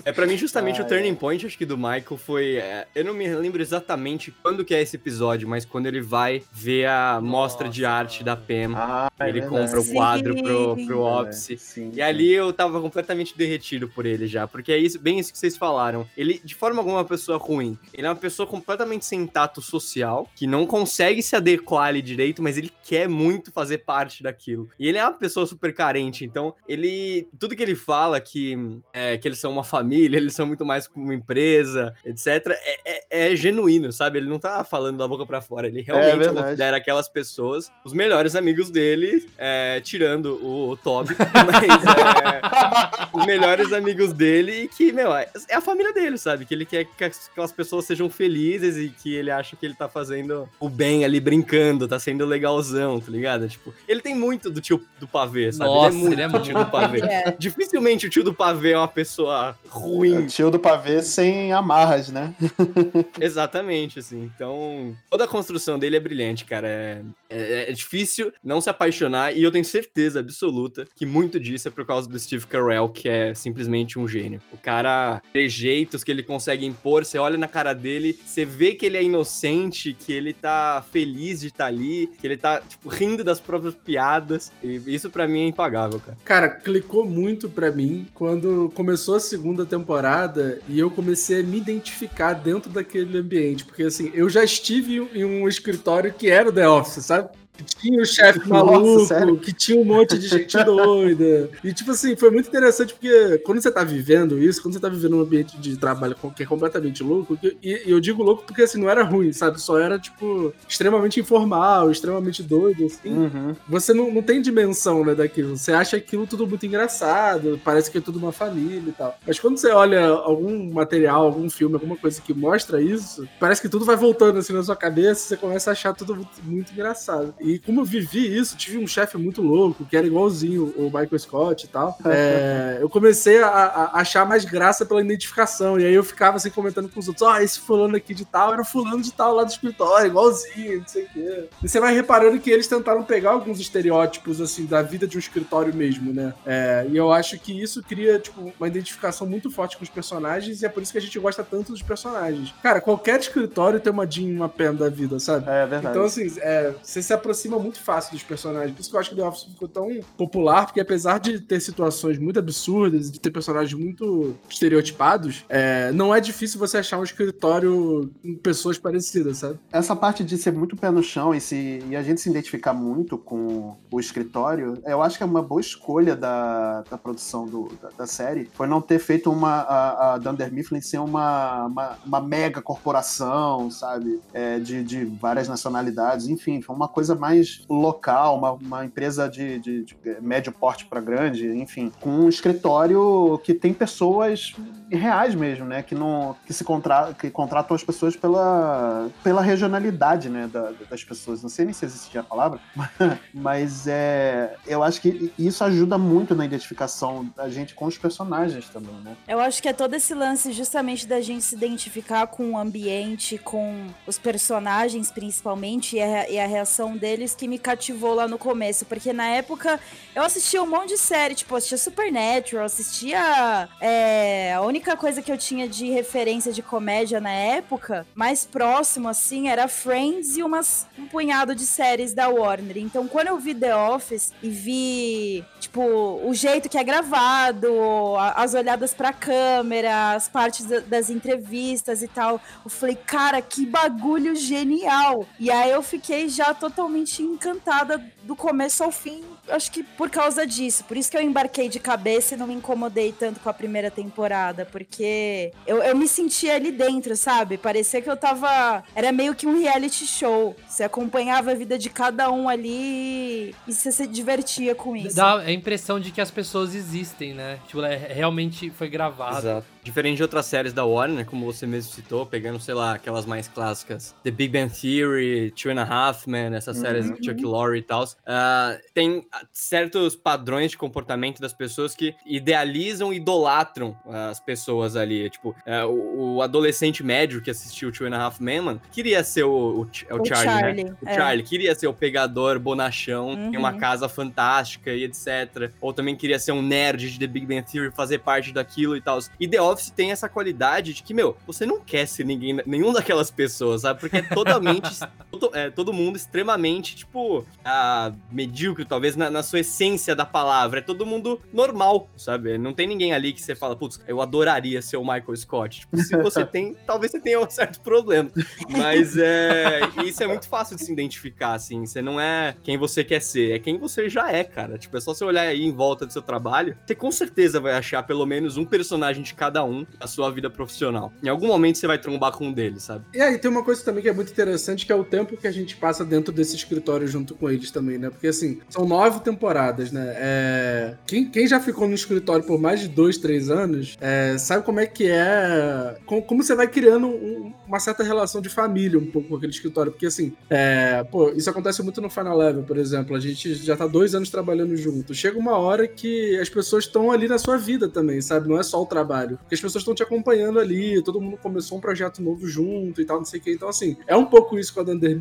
Speaker 6: É pra mim justamente
Speaker 2: Ah,
Speaker 6: o turning point, acho que do Michael foi, é, eu não me lembro exatamente quando que é esse episódio, mas quando ele vai ver a mostra de
Speaker 1: Nossa,
Speaker 6: arte da Pam,
Speaker 2: Ah, é
Speaker 6: ele
Speaker 2: verdade.
Speaker 6: compra o quadro pro,
Speaker 7: Sim.
Speaker 6: pro Office.
Speaker 2: Sim,
Speaker 6: E ali eu tava completamente derretido por ele já, porque é isso, bem isso que vocês falaram. Ele, de forma alguma, é uma pessoa ruim. Ele é uma pessoa completamente sem tato social, que não consegue se adequar ali direito, mas ele quer muito fazer parte daquilo. E ele é uma pessoa super carente, então ele. Tudo que ele fala que, é, que eles são uma família, eles são muito mais como uma empresa, etc., é, é- é genuíno, sabe? Ele não tá falando da boca pra fora, ele realmente
Speaker 2: verdade.
Speaker 6: considera aquelas pessoas os melhores amigos dele, é, tirando o, o Toby, mas é, os melhores amigos dele e que, meu, é é a família dele, sabe? Que ele quer que as- aquelas pessoas sejam felizes e que ele acha que ele tá fazendo o bem ali, brincando, tá sendo legalzão, tá ligado? Tipo, ele tem muito do tio do pavê, sabe?
Speaker 1: Nossa,
Speaker 6: ele
Speaker 1: ele
Speaker 6: é
Speaker 1: é
Speaker 6: muito tio do pavê.
Speaker 7: É.
Speaker 6: Dificilmente o tio do pavê é uma pessoa
Speaker 2: É o
Speaker 6: ruim,
Speaker 2: tio do pavê sem amarras, né?
Speaker 6: Exatamente, assim. Então, toda a construção dele é brilhante, cara. É, é- é difícil não se apaixonar, e eu tenho certeza absoluta que muito disso é por causa do Steve Carell, que é simplesmente um gênio. O cara, trejeitos que ele consegue impor, você olha na cara dele, você vê que ele é inocente, que ele tá feliz de estar ali, que ele tá, tipo, rindo das próprias piadas. E isso pra mim é impagável, cara.
Speaker 5: Cara, clicou muito pra mim quando começou a segunda temporada e eu comecei a me identificar dentro daquele ambiente. Porque, assim, eu já estive em um escritório que era o The Office, sabe? Que tinha o chefe
Speaker 2: Nossa,
Speaker 5: maluco,
Speaker 2: sério?
Speaker 5: que tinha um monte de gente doida. E, tipo assim, foi muito interessante porque quando você tá vivendo isso, quando você tá vivendo um ambiente de trabalho que é completamente louco, e, e eu digo louco porque, assim, não era ruim, sabe? Só era, tipo, extremamente informal, extremamente doido, assim.
Speaker 2: Uhum.
Speaker 5: Você não, não tem dimensão, né, daquilo. Você acha aquilo tudo muito engraçado, parece que é tudo uma família e tal. Mas quando você olha algum material, algum filme, alguma coisa que mostra isso, parece que tudo vai voltando assim na sua cabeça, você começa a achar tudo muito, muito engraçado. E como eu vivi isso, tive um chefe muito louco, que era igualzinho o Michael Scott e tal. é, eu comecei a, a achar mais graça pela identificação. E aí eu ficava assim comentando com os outros: ó, esse fulano aqui de tal era fulano de tal lá do escritório, igualzinho, não sei o quê. E você vai reparando que eles tentaram pegar alguns estereótipos, assim, da vida de um escritório mesmo, né? É, e eu acho que isso cria, tipo, uma identificação muito forte com os personagens e é por isso que a gente gosta tanto dos personagens. Cara, qualquer escritório tem uma Jean uma Pen da vida, sabe?
Speaker 2: É verdade.
Speaker 5: Então, assim, é, você se aproxima muito fácil dos personagens. Por isso que eu acho que The Office ficou tão popular, porque apesar de ter situações muito absurdas, de ter personagens muito estereotipados, é, não é difícil você achar um escritório com pessoas parecidas, sabe?
Speaker 2: Essa parte de ser muito pé no chão e, se, e a gente se identificar muito com o escritório, eu acho que é uma boa escolha da, da produção do- da, da série. Foi não ter feito uma. A, a Dunder Mifflin ser uma, uma, uma mega corporação, sabe? É, de, de várias nacionalidades, enfim, foi uma coisa mais local, uma, uma empresa de, de- de médio porte para grande, enfim, com um escritório que tem pessoas reais mesmo, né? Que não que se contra, que contratam as pessoas pela, pela regionalidade, né? da- das pessoas. Não sei nem se existia a palavra, mas é, eu acho que isso ajuda muito na identificação da gente com os personagens também, né?
Speaker 7: Eu acho que é todo esse lance justamente da gente se identificar com o ambiente, com os personagens principalmente, e a, e a reação deles que me cativou lá no começo. Porque na época eu assistia um monte de série, tipo, assistia Supernatural, assistia. é, a única coisa que eu tinha de referência de comédia na época, mais próximo assim, era Friends e umas, um punhado de séries da Warner. Então quando eu vi The Office e vi, tipo, o jeito que é gravado, as olhadas pra câmera, as partes da- das entrevistas e tal, eu falei, cara, que bagulho genial! E aí eu fiquei já totalmente encantada do começo ao fim, acho que por causa disso. Por isso que eu embarquei de cabeça e não me incomodei tanto com a primeira temporada, porque eu, eu me sentia ali dentro, sabe? Parecia que eu tava. Era meio que um reality show. Você acompanhava a vida de cada um ali e você se divertia com isso.
Speaker 1: Dá a impressão de que as pessoas existem, né? Tipo, é, realmente foi gravado.
Speaker 6: Exato. Diferente de outras séries da Warner, como você mesmo citou, pegando, sei lá, aquelas mais clássicas, The Big Bang Theory, Two and a Half Men, essas séries de Chuck Lorre e tal, ah, tem certos padrões de comportamento das pessoas que idealizam e idolatram ah, as pessoas ali. Tipo, ah, o, o adolescente médio que assistiu Two and a Half Men, mano, queria ser o, o, é o Charlie,
Speaker 7: Charlie,
Speaker 6: né? O
Speaker 7: é.
Speaker 6: Charlie queria ser o pegador bonachão, em uma
Speaker 7: Uhum.
Speaker 6: casa fantástica e etc. Ou também queria ser um nerd de The Big Bang Theory, fazer parte daquilo e tal. E The Office tem essa qualidade de que, meu, você não quer ser ninguém, nenhum daquelas pessoas, sabe? Porque é totalmente, todo, é, todo mundo extremamente, tipo, ah, medíocre, talvez, na, na sua essência da palavra. É todo mundo normal, sabe? Não tem ninguém ali que você fala, putz, eu adoraria ser o Michael Scott. Tipo, se você tem, talvez você tenha um certo problema. Mas é. Isso é muito fácil de se identificar, assim. Você não é quem você quer ser, é quem você já é, cara. Tipo, é só você olhar aí em volta do seu trabalho. Você com certeza vai achar pelo menos um personagem de cada um na sua vida profissional. Em algum momento você vai trombar com um deles, sabe?
Speaker 5: E aí tem uma coisa também que é muito interessante, que é o tempo que a gente passa dentro desse escritório junto com eles também, né? Porque assim, são nove temporadas, né? É... Quem, quem já ficou no escritório por mais de dois, três anos, é, sabe como é que é. Como, como você vai criando um- uma certa relação de família um pouco com aquele escritório. Porque assim, é, pô, isso acontece muito no Final Level, por exemplo. A gente já tá dois anos trabalhando junto. Chega uma hora que as pessoas estão ali na sua vida também, sabe? Não é só o trabalho. Porque as pessoas estão te acompanhando ali, todo mundo começou um projeto novo junto e tal, não sei o que. Então, assim, é um pouco isso com a Dunder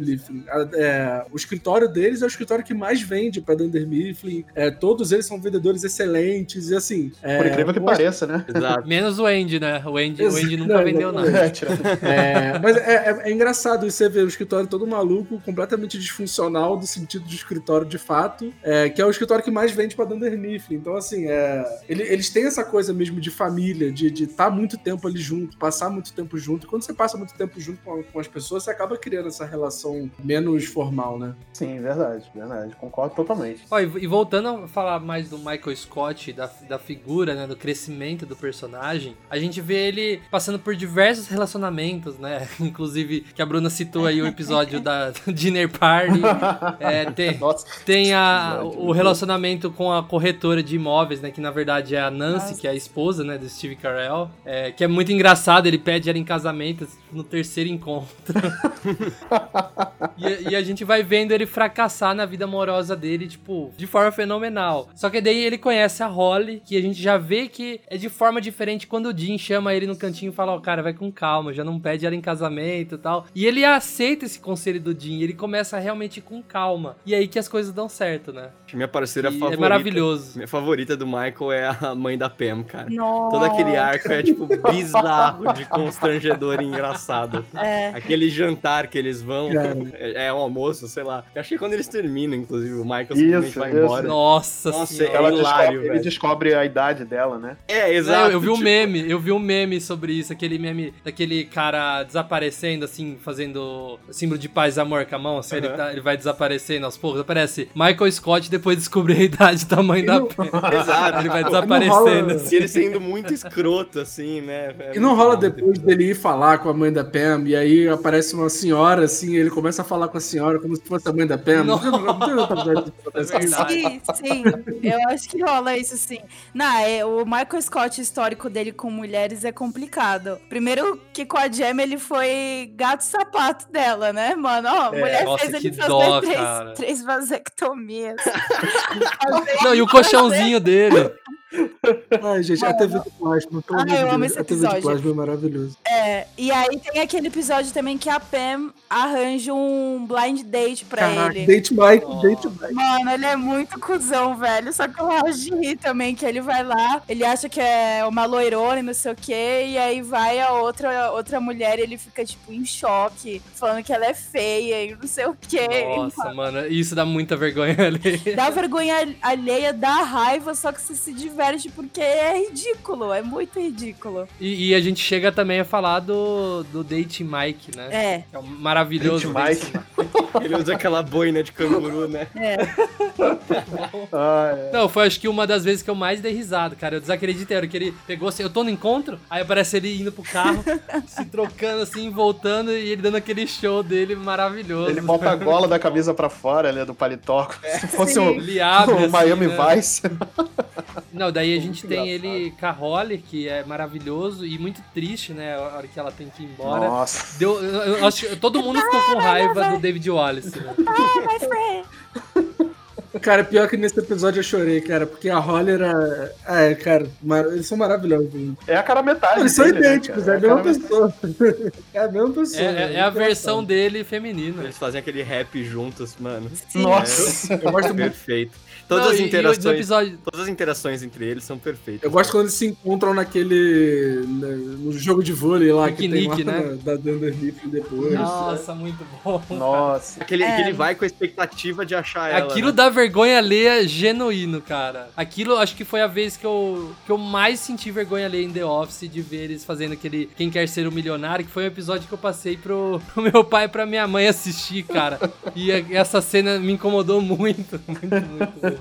Speaker 5: é, o escritório deles é o escritório que mais vende pra Dunder Mifflin. É, todos eles são vendedores excelentes e assim. é,
Speaker 2: Por incrível que
Speaker 5: mostra-
Speaker 2: pareça, né?
Speaker 6: Exato.
Speaker 1: Menos o Andy, né? O Andy, o Andy nunca
Speaker 5: Não,
Speaker 1: vendeu
Speaker 5: não,
Speaker 1: nada.
Speaker 2: É,
Speaker 5: É, mas é, é- é engraçado você ver o escritório todo maluco, completamente disfuncional do sentido de escritório de fato, é, que é o escritório que mais vende pra Dunder Mifflin. Então, assim, é, ele- eles têm essa coisa mesmo de família, de estar muito tempo ali junto, passar muito tempo junto. E quando você passa muito tempo junto com, com as pessoas, você acaba criando essa relação menos formal, né?
Speaker 2: Sim, verdade, verdade. Concordo totalmente.
Speaker 1: Ó, e, e voltando a falar mais do Michael Scott, da, da figura, né, do crescimento do personagem, a gente vê ele passando por diversos relacionamentos, né? Inclusive, que a Bruna citou aí o episódio da Dinner Party. É, tem,
Speaker 2: Nossa.
Speaker 1: tem a, o relacionamento com a corretora de imóveis, né? Que na verdade é a Nancy,
Speaker 7: Nossa.
Speaker 1: que é a esposa, né, do Steve Carell. É, que é muito engraçado, ele pede ela em casamento no terceiro encontro. e, e a gente vai vendo ele fracassar na vida amorosa dele, tipo, de forma fenomenal. Só que daí ele conhece a Holly, que a gente já vê que é de forma diferente quando o Jim chama ele no cantinho e fala, ó, cara, vai com calma, já não pede ela em casamento e tal. E ele aceita esse conselho do Jim, ele começa realmente com calma. E aí que as coisas dão certo, né?
Speaker 6: Minha parceira
Speaker 1: E
Speaker 6: favorita.
Speaker 1: é maravilhoso.
Speaker 6: Minha favorita do Michael é a mãe da Pam, cara.
Speaker 7: Nossa.
Speaker 6: Todo aquele arco é, tipo, bizarro de constrangedor e engraçado.
Speaker 7: É.
Speaker 6: Aquele jantar que eles vão, é, é um almoço, sei lá. Eu acho que quando eles terminam, inclusive, o Michael simplesmente
Speaker 2: Isso,
Speaker 6: vai
Speaker 2: isso.
Speaker 6: embora.
Speaker 1: Nossa,
Speaker 6: Nossa,
Speaker 1: senhora.
Speaker 2: Ela
Speaker 6: hilário,
Speaker 2: descobre, ele descobre a idade dela, né?
Speaker 6: É,
Speaker 1: Não,
Speaker 6: exato.
Speaker 1: eu vi um
Speaker 6: tipo,
Speaker 1: meme, eu vi um meme sobre isso, aquele meme daquele cara desaparecendo, assim, fazendo símbolo de paz e amor com a mão, assim, ele,
Speaker 6: Aham.
Speaker 1: tá- ele vai desaparecendo aos poucos. Aparece Michael Scott depois de descobrir a idade da mãe da Pen.
Speaker 6: Exato.
Speaker 1: Ele vai
Speaker 5: Não
Speaker 1: desaparecendo.
Speaker 5: rola-
Speaker 1: assim.
Speaker 6: E ele sendo muito escroto, assim, né? É
Speaker 5: E não rola depois dele ir falar com a mãe da Pam, e aí aparece uma senhora, assim, ele começa a falar com a senhora como se fosse a mãe da. Não acontece
Speaker 1: É.
Speaker 7: Sim, sim. Eu acho que rola isso sim. Não, é, o Michael Scott, o histórico dele com mulheres é complicado. Primeiro que com a Jam ele foi gato sapato dela, né, mano? Ó, a mulher
Speaker 1: nossa,
Speaker 7: fez ele fazer
Speaker 1: dó,
Speaker 7: três, três vasectomias.
Speaker 1: Não, e o colchãozinho dele.
Speaker 5: Ai, gente, a TV de plasma, pelo
Speaker 7: Ah,
Speaker 5: amor de
Speaker 7: eu amo
Speaker 5: Deus,
Speaker 7: esse
Speaker 5: A TV de
Speaker 7: episódio.
Speaker 5: plasma é maravilhoso.
Speaker 7: É, e aí tem aquele episódio também que a Pam arranja um blind date pra
Speaker 5: Caraca,
Speaker 7: ele.
Speaker 5: date Mike,
Speaker 1: Oh.
Speaker 5: date Mike.
Speaker 7: Mano, ele é muito cuzão, velho. Só que eu acho de rir também, que ele vai lá, ele acha que é uma loirona e não sei o quê, e aí vai a outra, outra mulher e ele fica, tipo, em choque, falando que ela é feia e não sei o quê.
Speaker 1: Nossa, mano, isso dá muita vergonha ali.
Speaker 7: Dá vergonha alheia, dá raiva, só que você se diverte porque é ridículo, é muito ridículo.
Speaker 1: E, e a gente chega também a falar do, do Date Mike, né?
Speaker 7: É,
Speaker 1: é um maravilhoso
Speaker 2: Date
Speaker 1: Date
Speaker 2: Mike.
Speaker 6: Ele usa aquela boina de canguru, né?
Speaker 7: é.
Speaker 2: Ah, é.
Speaker 1: Não, foi acho que uma das vezes que eu mais dei risada, cara. Eu desacreditei, era que ele pegou assim, eu tô no encontro, aí aparece ele indo pro carro, se trocando assim, voltando, e ele dando aquele show dele maravilhoso.
Speaker 2: Ele bota a gola da camisa pra fora, ali, do paletó, como se fosse
Speaker 7: Sim.
Speaker 2: o,
Speaker 1: Ele abre,
Speaker 2: o
Speaker 1: assim,
Speaker 2: Miami
Speaker 1: né?
Speaker 2: Vice.
Speaker 1: Não, daí a gente tem
Speaker 2: engraçado.
Speaker 1: ele com a Holly, que é maravilhoso e muito triste, né? A hora que ela tem que ir embora.
Speaker 2: Nossa.
Speaker 1: Deu, eu, eu acho que todo mundo ficou com raiva do David Wallace, né?
Speaker 5: Cara, pior que nesse episódio eu chorei, cara, porque a Holly era. É, cara, mar- eles são maravilhosos.
Speaker 2: É a cara metade.
Speaker 5: Eles são
Speaker 2: né,
Speaker 5: idênticos,
Speaker 2: cara?
Speaker 5: é a mesma
Speaker 2: cara
Speaker 5: pessoa. É a mesma pessoa.
Speaker 1: É, é-
Speaker 5: velho.
Speaker 1: é a versão dele feminina.
Speaker 6: Eles fazem aquele rap juntos, mano.
Speaker 7: Sim.
Speaker 2: Nossa.
Speaker 5: Eu gosto muito.
Speaker 6: Perfeito. Todas
Speaker 1: Não,
Speaker 6: as interações.
Speaker 1: episódio,
Speaker 6: Todas as interações entre eles são perfeitas.
Speaker 5: Eu gosto quando eles se encontram naquele. né, no jogo de vôlei lá que tem lá
Speaker 1: né?
Speaker 5: da Dunder Mifflin depois.
Speaker 1: Nossa, muito bom.
Speaker 2: Nossa.
Speaker 6: Aquele
Speaker 7: É.
Speaker 6: que ele vai com a expectativa de achar ela.
Speaker 1: Aquilo
Speaker 6: né?
Speaker 1: dá vergonha alheia genuíno, cara. Aquilo acho que foi a vez que eu, que eu mais senti vergonha alheia em The Office de ver eles fazendo aquele Quem Quer Ser o Milionário, que foi um episódio que eu passei pro, pro meu pai e pra minha mãe assistir, cara. E a- essa cena me incomodou muito, muito, muito.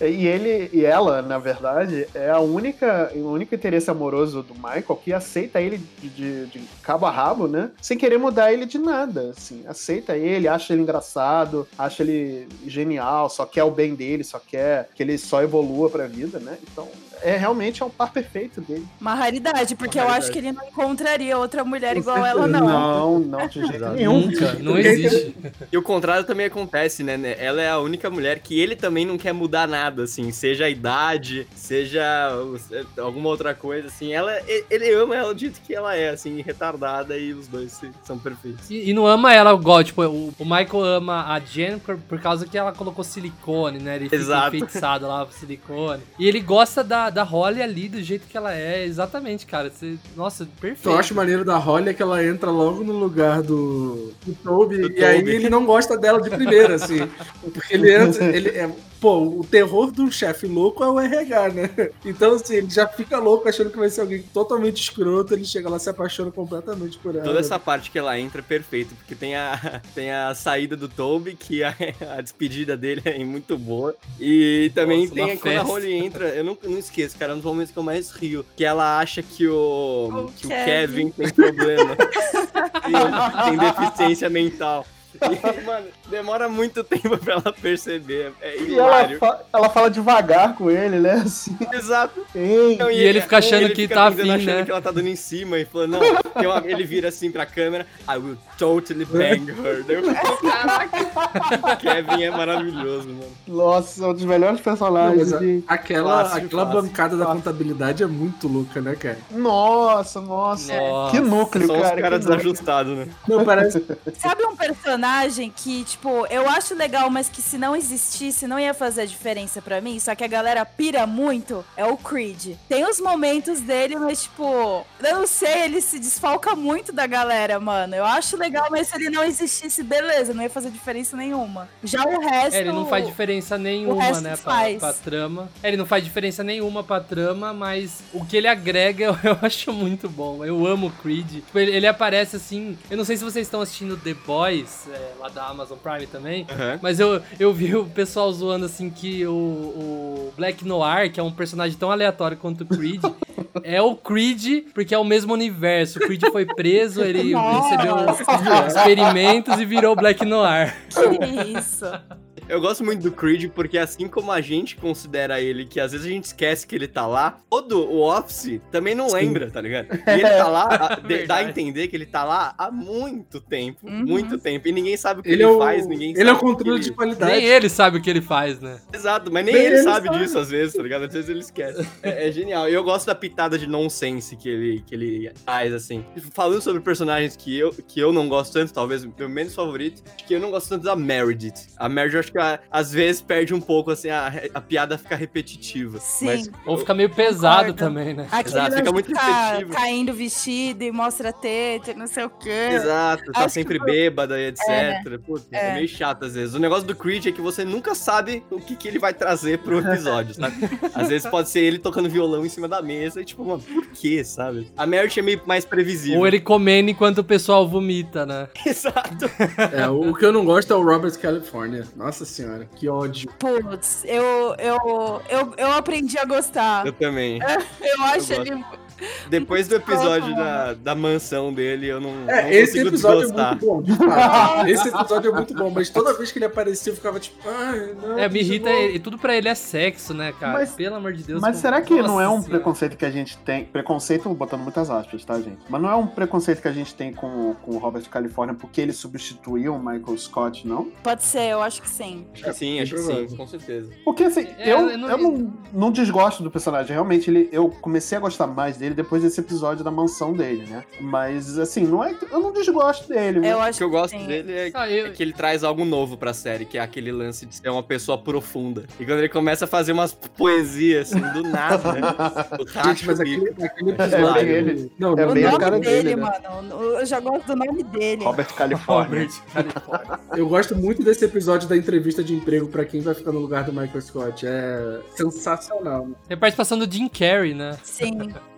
Speaker 2: E ele e ela, na verdade, é a única, o único interesse amoroso do Michael que aceita ele de, de- de cabo a rabo, né? Sem querer mudar ele de nada, assim. Aceita ele, acha ele engraçado, acha ele genial, só quer o bem dele, só quer que ele só evolua pra vida, né? Então, é realmente é um par perfeito dele.
Speaker 7: Uma raridade, porque
Speaker 6: Uma
Speaker 7: eu
Speaker 6: raridade.
Speaker 7: acho que ele não encontraria outra mulher igual ela, não.
Speaker 2: Não, não, de jeito nenhum.
Speaker 1: Nunca, não existe.
Speaker 6: E o contrário também acontece, né? né? Ela é a única mulher que ele também não quer mudar nada, assim. Seja a idade, seja alguma outra coisa, assim. Ela, ele ama ela do jeito que ela é, assim, retardada e os dois são perfeitos.
Speaker 1: E, e não ama ela igual, tipo, o, o Michael ama a Jen por, por causa que ela colocou silicone, né? Ele fica
Speaker 6: Exato.
Speaker 1: enfeitiçado lá pro silicone. E ele gosta da, da Holly ali do jeito que ela é, exatamente, cara. Você, nossa, perfeito.
Speaker 5: eu acho maneiro da Holly é que ela entra logo no lugar do, do Toby,
Speaker 6: Do
Speaker 5: e aí
Speaker 6: Toby.
Speaker 5: ele não gosta dela de primeira, assim. Porque ele entra, ele é. Pô, o terror do chefe louco é o RH, né? Então, assim, ele já fica louco achando que vai ser alguém totalmente escroto, ele chega lá e se apaixona completamente por ela.
Speaker 6: Toda essa parte que ela entra é perfeito, porque tem a, tem a saída do Toby, que a, a despedida dele é muito boa. E também
Speaker 1: Nossa,
Speaker 6: tem quando a. Holly entra, eu não, não esqueço, cara, é um dos momentos que eu mais rio. Que ela acha que o,
Speaker 7: O
Speaker 6: que o
Speaker 7: Kevin.
Speaker 6: Kevin tem problema. tem, tem deficiência mental. E, mano, demora muito tempo pra ela perceber. É
Speaker 2: E ela, fa- ela fala devagar com ele, né? Assim,
Speaker 6: Exato.
Speaker 2: ei,
Speaker 6: Não,
Speaker 1: E ele fica achando
Speaker 6: ele
Speaker 1: que
Speaker 6: fica
Speaker 1: tá afim,
Speaker 6: achando
Speaker 1: né?
Speaker 6: que ela tá dando em cima e falando, não, uma- ele vira assim pra câmera, I will totally bang her. Daí caraca, Kevin é maravilhoso, mano.
Speaker 2: nossa, um dos melhores
Speaker 5: Não,
Speaker 2: personagens.
Speaker 5: a-
Speaker 2: de-
Speaker 5: aquela
Speaker 2: Fácil,
Speaker 5: aquela
Speaker 2: fácil,
Speaker 5: bancada da contabilidade é muito louca, né, cara?
Speaker 2: Nossa, nossa,
Speaker 1: Nossa,
Speaker 2: Que núcleo,
Speaker 6: São os
Speaker 2: cara.
Speaker 6: caras
Speaker 2: que núcleo.
Speaker 6: desajustados, né?
Speaker 5: Não, parece.
Speaker 7: Sabe um personagem que, tipo, eu acho legal, mas que se não existisse não ia fazer diferença pra mim, só que a galera pira muito, é o Creed. Tem os momentos dele, mas, tipo, eu não sei, ele se desfalca muito da galera, mano. Eu acho legal, mas se ele não existisse, beleza, não ia fazer diferença nenhuma. Já o resto.
Speaker 1: É, ele não faz diferença nenhuma, né, pra,
Speaker 7: faz.
Speaker 1: pra trama. É, ele não faz diferença nenhuma pra trama, mas o que ele agrega eu, eu acho muito bom. Eu amo o Creed. Tipo, ele, ele aparece assim. Eu não sei se vocês estão assistindo The Boys, é, lá da Amazon Prime também.
Speaker 6: Aham.
Speaker 1: Mas eu, eu vi o pessoal zoando assim que o, o Black Noir, que é um personagem tão aleatório quanto o Creed, é o Creed porque é o mesmo universo. O Creed foi preso, ele recebeu experimentos e virou Black Noir.
Speaker 7: Que isso?
Speaker 6: Eu gosto muito do Creed porque assim como a gente considera ele, que às vezes a gente esquece que ele tá lá, todo o Office também não lembra, tá ligado? E ele tá lá, a- dá a entender que ele tá lá há muito tempo,
Speaker 7: Uhum.
Speaker 6: muito tempo. E ninguém sabe o que
Speaker 5: Ele
Speaker 6: ele,
Speaker 5: é o,
Speaker 6: faz, ninguém
Speaker 5: ele
Speaker 6: sabe
Speaker 5: é o controle
Speaker 6: ele-
Speaker 5: de qualidade.
Speaker 1: Nem ele sabe o que ele faz, né?
Speaker 6: Exato, mas nem
Speaker 5: Nem
Speaker 6: ele
Speaker 5: ele
Speaker 6: sabe
Speaker 5: sabe.
Speaker 6: disso às vezes, tá ligado? Às vezes ele esquece. É, é genial. E eu gosto da pitada de nonsense que ele, que ele faz, assim. Falando sobre personagens que eu, que eu não gosto tanto, talvez o meu menos favorito, acho que eu não gosto tanto da Meredith. A Meredith, eu acho que a- às vezes perde um pouco, assim, a, a piada fica repetitiva.
Speaker 7: Sim.
Speaker 6: Mas
Speaker 1: Ou fica meio pesado
Speaker 7: Concordo.
Speaker 1: também, né?
Speaker 7: Aquele
Speaker 6: Exato, fica muito
Speaker 7: ficar
Speaker 6: repetitivo.
Speaker 7: caindo vestido e mostra teta, não sei o quê.
Speaker 6: Exato, tá
Speaker 7: Acho
Speaker 6: sempre
Speaker 7: que-
Speaker 6: bêbada e etc. Putz, é.
Speaker 7: É.
Speaker 6: meio chato às vezes. O negócio do Creed é que você nunca sabe o que, que ele vai trazer pro episódio, sabe? Às vezes pode ser ele tocando violão em cima da mesa e tipo, mano, por quê, sabe? A Merit é meio mais previsível.
Speaker 1: Ou ele comendo enquanto o pessoal vomita, né?
Speaker 6: Exato.
Speaker 5: É, o que eu não gosto é o Robert California. Nossa senhora, que ódio.
Speaker 7: Putz, eu, eu, eu, eu aprendi a gostar.
Speaker 6: Eu também.
Speaker 7: Eu acho
Speaker 6: gosto.
Speaker 7: ele.
Speaker 6: Depois do episódio da, da mansão dele, eu não, não
Speaker 5: É, esse
Speaker 6: consigo
Speaker 5: episódio
Speaker 6: desgostar.
Speaker 5: é muito bom. esse episódio é muito bom, mas toda vez que ele aparecia eu ficava tipo, ai, não.
Speaker 1: É, me irrita, ele, tudo pra ele é sexo, né, cara?
Speaker 2: Mas-
Speaker 1: Pelo amor de Deus.
Speaker 2: Mas
Speaker 1: como-
Speaker 2: será que não é um
Speaker 1: Nossa
Speaker 2: preconceito que a gente tem? Preconceito botando muitas aspas, tá, gente? Mas não é um preconceito que a gente tem com, com o Robert California porque ele substituiu o Michael Scott, não?
Speaker 7: Pode ser, eu acho que sim.
Speaker 6: Acho que sim, acho que sim, com certeza.
Speaker 2: Porque assim,
Speaker 1: É,
Speaker 2: eu,
Speaker 1: eu não-
Speaker 2: eu não, não desgosto do personagem. Realmente, ele, eu comecei a gostar mais dele depois desse episódio da mansão dele, né? Mas assim, não é, eu não desgosto dele.
Speaker 7: Eu
Speaker 6: O
Speaker 7: acho
Speaker 6: que eu gosto
Speaker 7: sim.
Speaker 6: dele é,
Speaker 1: Ah, eu-
Speaker 6: é que ele traz algo novo pra série, que é aquele lance de ser uma pessoa profunda. E quando ele começa a fazer umas poesias, assim, do nada, né? O
Speaker 5: Gente, mas aquele, aquele
Speaker 2: É
Speaker 5: episódio.
Speaker 2: bem ele.
Speaker 5: Não,
Speaker 2: É
Speaker 5: não,
Speaker 7: o
Speaker 2: bem a
Speaker 7: nome
Speaker 2: cara
Speaker 7: dele,
Speaker 2: dele, né?
Speaker 7: mano. Eu já gosto do nome dele.
Speaker 2: Robert California.
Speaker 5: Eu gosto muito desse episódio da entrevista de emprego pra quem vai ficar no lugar do Michael Scott. É sensacional.
Speaker 1: É participação do Jim Carrey, né?
Speaker 7: Sim.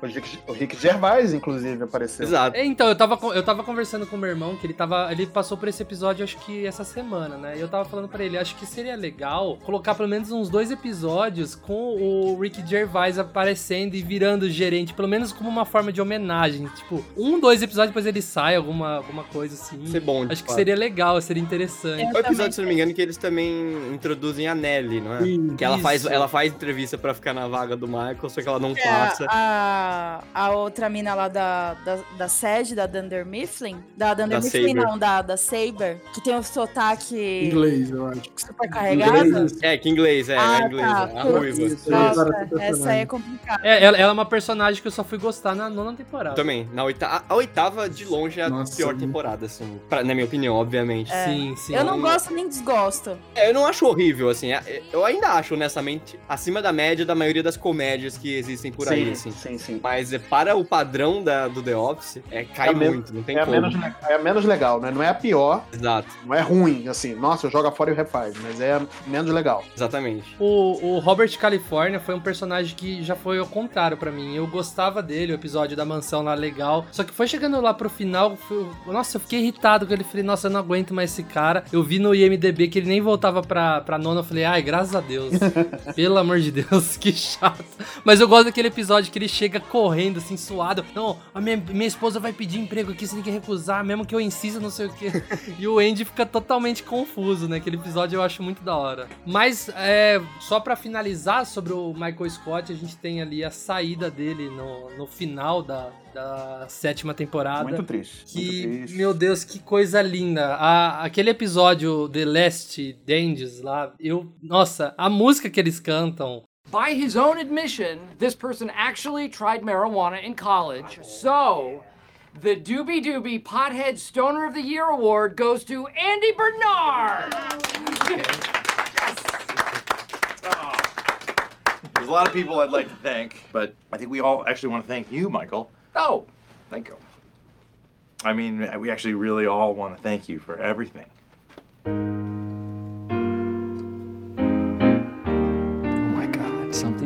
Speaker 2: O Rick, o Rick Gervais, inclusive, apareceu.
Speaker 6: Exato.
Speaker 1: É, Então, eu tava, eu tava conversando com o meu irmão, que ele tava. Ele passou por esse episódio, acho que essa semana, né? E eu tava falando pra ele, acho que seria legal colocar pelo menos uns dois episódios com o Rick Gervais aparecendo e virando gerente, pelo menos como uma forma de homenagem. Tipo, um, dois episódios, depois ele sai, alguma, alguma coisa assim.
Speaker 6: Ser bom, de
Speaker 1: Acho que
Speaker 6: fato.
Speaker 1: seria legal, seria interessante.
Speaker 7: Eu
Speaker 6: É o episódio, se não me engano, que eles também introduzem a Nelly, não é?
Speaker 5: Sim.
Speaker 6: Que ela faz, ela faz entrevista pra ficar na vaga do Michael, só que ela não
Speaker 7: É,
Speaker 6: passa.
Speaker 7: a a, a outra mina lá da, da, da sede, da Dunder Mifflin. Da Dunder
Speaker 6: Da
Speaker 7: Mifflin,
Speaker 6: Saber.
Speaker 7: não, da, da Saber. Que tem o sotaque
Speaker 5: Inglês, eu acho.
Speaker 7: super carregado.
Speaker 5: Inglês.
Speaker 6: É, que inglês, é,
Speaker 7: Ah,
Speaker 6: a inglesa,
Speaker 7: tá.
Speaker 6: a ruiva.
Speaker 7: Nossa, essa aí é complicada.
Speaker 1: É, ela, ela é uma personagem que eu só fui gostar na nona temporada.
Speaker 6: Também, na oitava, a oitava de longe é a
Speaker 5: Nossa,
Speaker 6: pior
Speaker 5: muito.
Speaker 6: temporada, assim, pra- na minha opinião, obviamente.
Speaker 1: Sim, sim.
Speaker 7: Eu não gosto nem desgosto.
Speaker 6: É, eu não acho horrível, assim, é- eu ainda acho, honestamente, acima da média da maioria das comédias que existem por aí, assim.
Speaker 2: sim, sim.
Speaker 6: Mas é, para o padrão da, do The Office, é, cai
Speaker 2: É a
Speaker 6: muito, não tem
Speaker 2: É a,
Speaker 6: como.
Speaker 2: menos, le- é a menos legal, né? Não é a pior,
Speaker 6: Exato,
Speaker 2: não é ruim, assim, nossa, joga fora e refaz, mas é a menos legal.
Speaker 6: exatamente.
Speaker 1: O, o Robert California foi um personagem que já foi ao contrário pra mim. Eu gostava dele, o episódio da mansão lá legal. Só que foi chegando lá pro final, foi- nossa, eu fiquei irritado com ele. Falei, nossa, eu não aguento mais esse cara. Eu vi no IMDB que ele nem voltava pra, pra nona. Eu falei, ai, graças a Deus. Pelo amor de Deus, que chato. Mas eu gosto daquele episódio que ele chega correndo, assim, suado. Não, a minha, minha esposa vai pedir emprego aqui, você tem que recusar, mesmo que eu insista, não sei o quê. E o Andy fica totalmente confuso, né? Aquele episódio eu acho muito da hora. Mas, é, só pra finalizar sobre o Michael Scott, a gente tem ali a saída dele no, no final da, da sétima temporada.
Speaker 2: Muito triste.
Speaker 1: Que,
Speaker 2: muito triste.
Speaker 1: meu Deus, que coisa linda. A- aquele episódio The Last Dandies lá, eu. Nossa, a música que eles cantam.
Speaker 8: By his own admission, this person actually tried marijuana in college. So, the Doobie Doobie Pothead Stoner of the Year award goes to Andy Bernard.
Speaker 4: There's a lot of people I'd like to thank, but I think we all actually want to thank you, Michael.
Speaker 8: Oh, thank you.
Speaker 4: I mean, we actually really all want to thank you for everything.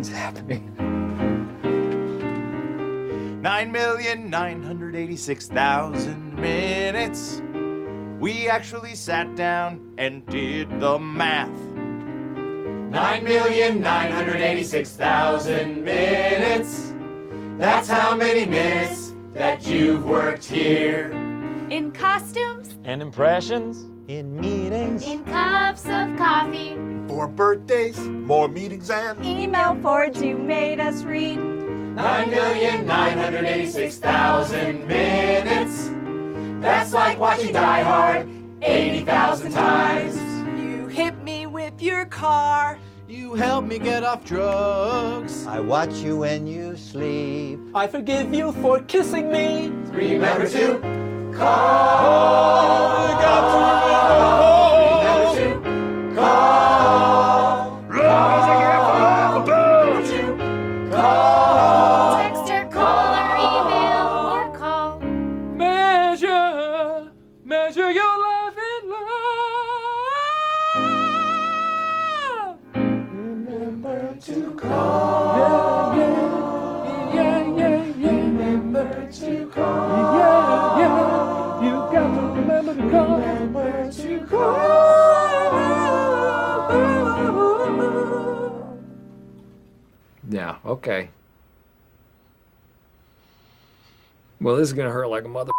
Speaker 8: God, happening.
Speaker 4: Nine million nine hundred eighty-six thousand minutes. We actually sat down and did the math. Nine million nine hundred eighty-six thousand minutes. That's how many minutes that you've worked here.
Speaker 9: In costumes,
Speaker 10: And impressions? In meetings?
Speaker 9: in cups of coffee,
Speaker 3: For birthdays, more meetings, and
Speaker 9: email forwards you made us read.
Speaker 4: Nine million nine hundred eighty-six thousand minutes. That's like watching Die Hard eighty thousand times.
Speaker 11: You hit me with your car.
Speaker 10: You help me get off drugs.
Speaker 12: I watch you when you sleep.
Speaker 10: I forgive you for kissing me.
Speaker 4: Remember to call.
Speaker 10: got
Speaker 4: Remember
Speaker 10: Yeah,
Speaker 8: okay. Well, this is gonna hurt like a mother.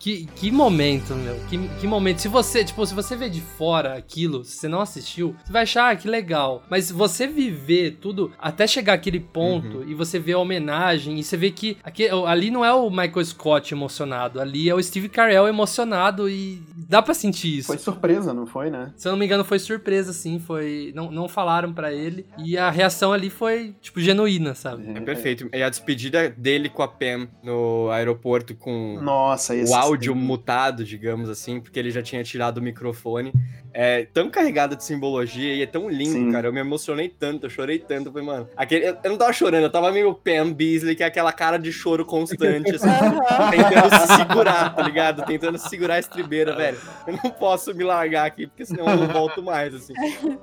Speaker 1: Que, que momento, meu. Que, que momento. Se você, tipo, se você ver de fora aquilo, se você não assistiu, você vai achar ah, que legal. Mas você viver tudo até chegar aquele ponto e você vê a homenagem e você vê que aqui, ali não é o Michael Scott emocionado, ali é o Steve Carell emocionado e dá pra sentir isso.
Speaker 2: Foi surpresa, não foi, né?
Speaker 1: Se eu não me engano, foi surpresa, sim. Foi. Não, não falaram pra ele. E a reação ali foi, tipo, genuína, sabe?
Speaker 6: É perfeito. E a despedida dele com a Pam no aeroporto com
Speaker 2: Nossa, esse
Speaker 6: o áudio mutado, digamos assim, porque ele já tinha tirado o microfone. É tão carregado de simbologia e é tão lindo,
Speaker 2: Sim.
Speaker 6: cara. Eu me emocionei tanto, eu chorei tanto. Eu falei, mano, aquele, eu, eu não tava chorando, eu tava meio Pam Beasley, que é aquela cara de choro constante, assim, tentando se segurar, tá ligado? Tentando segurar a estribeira, velho. Eu não posso me largar aqui, porque senão eu não volto mais, assim.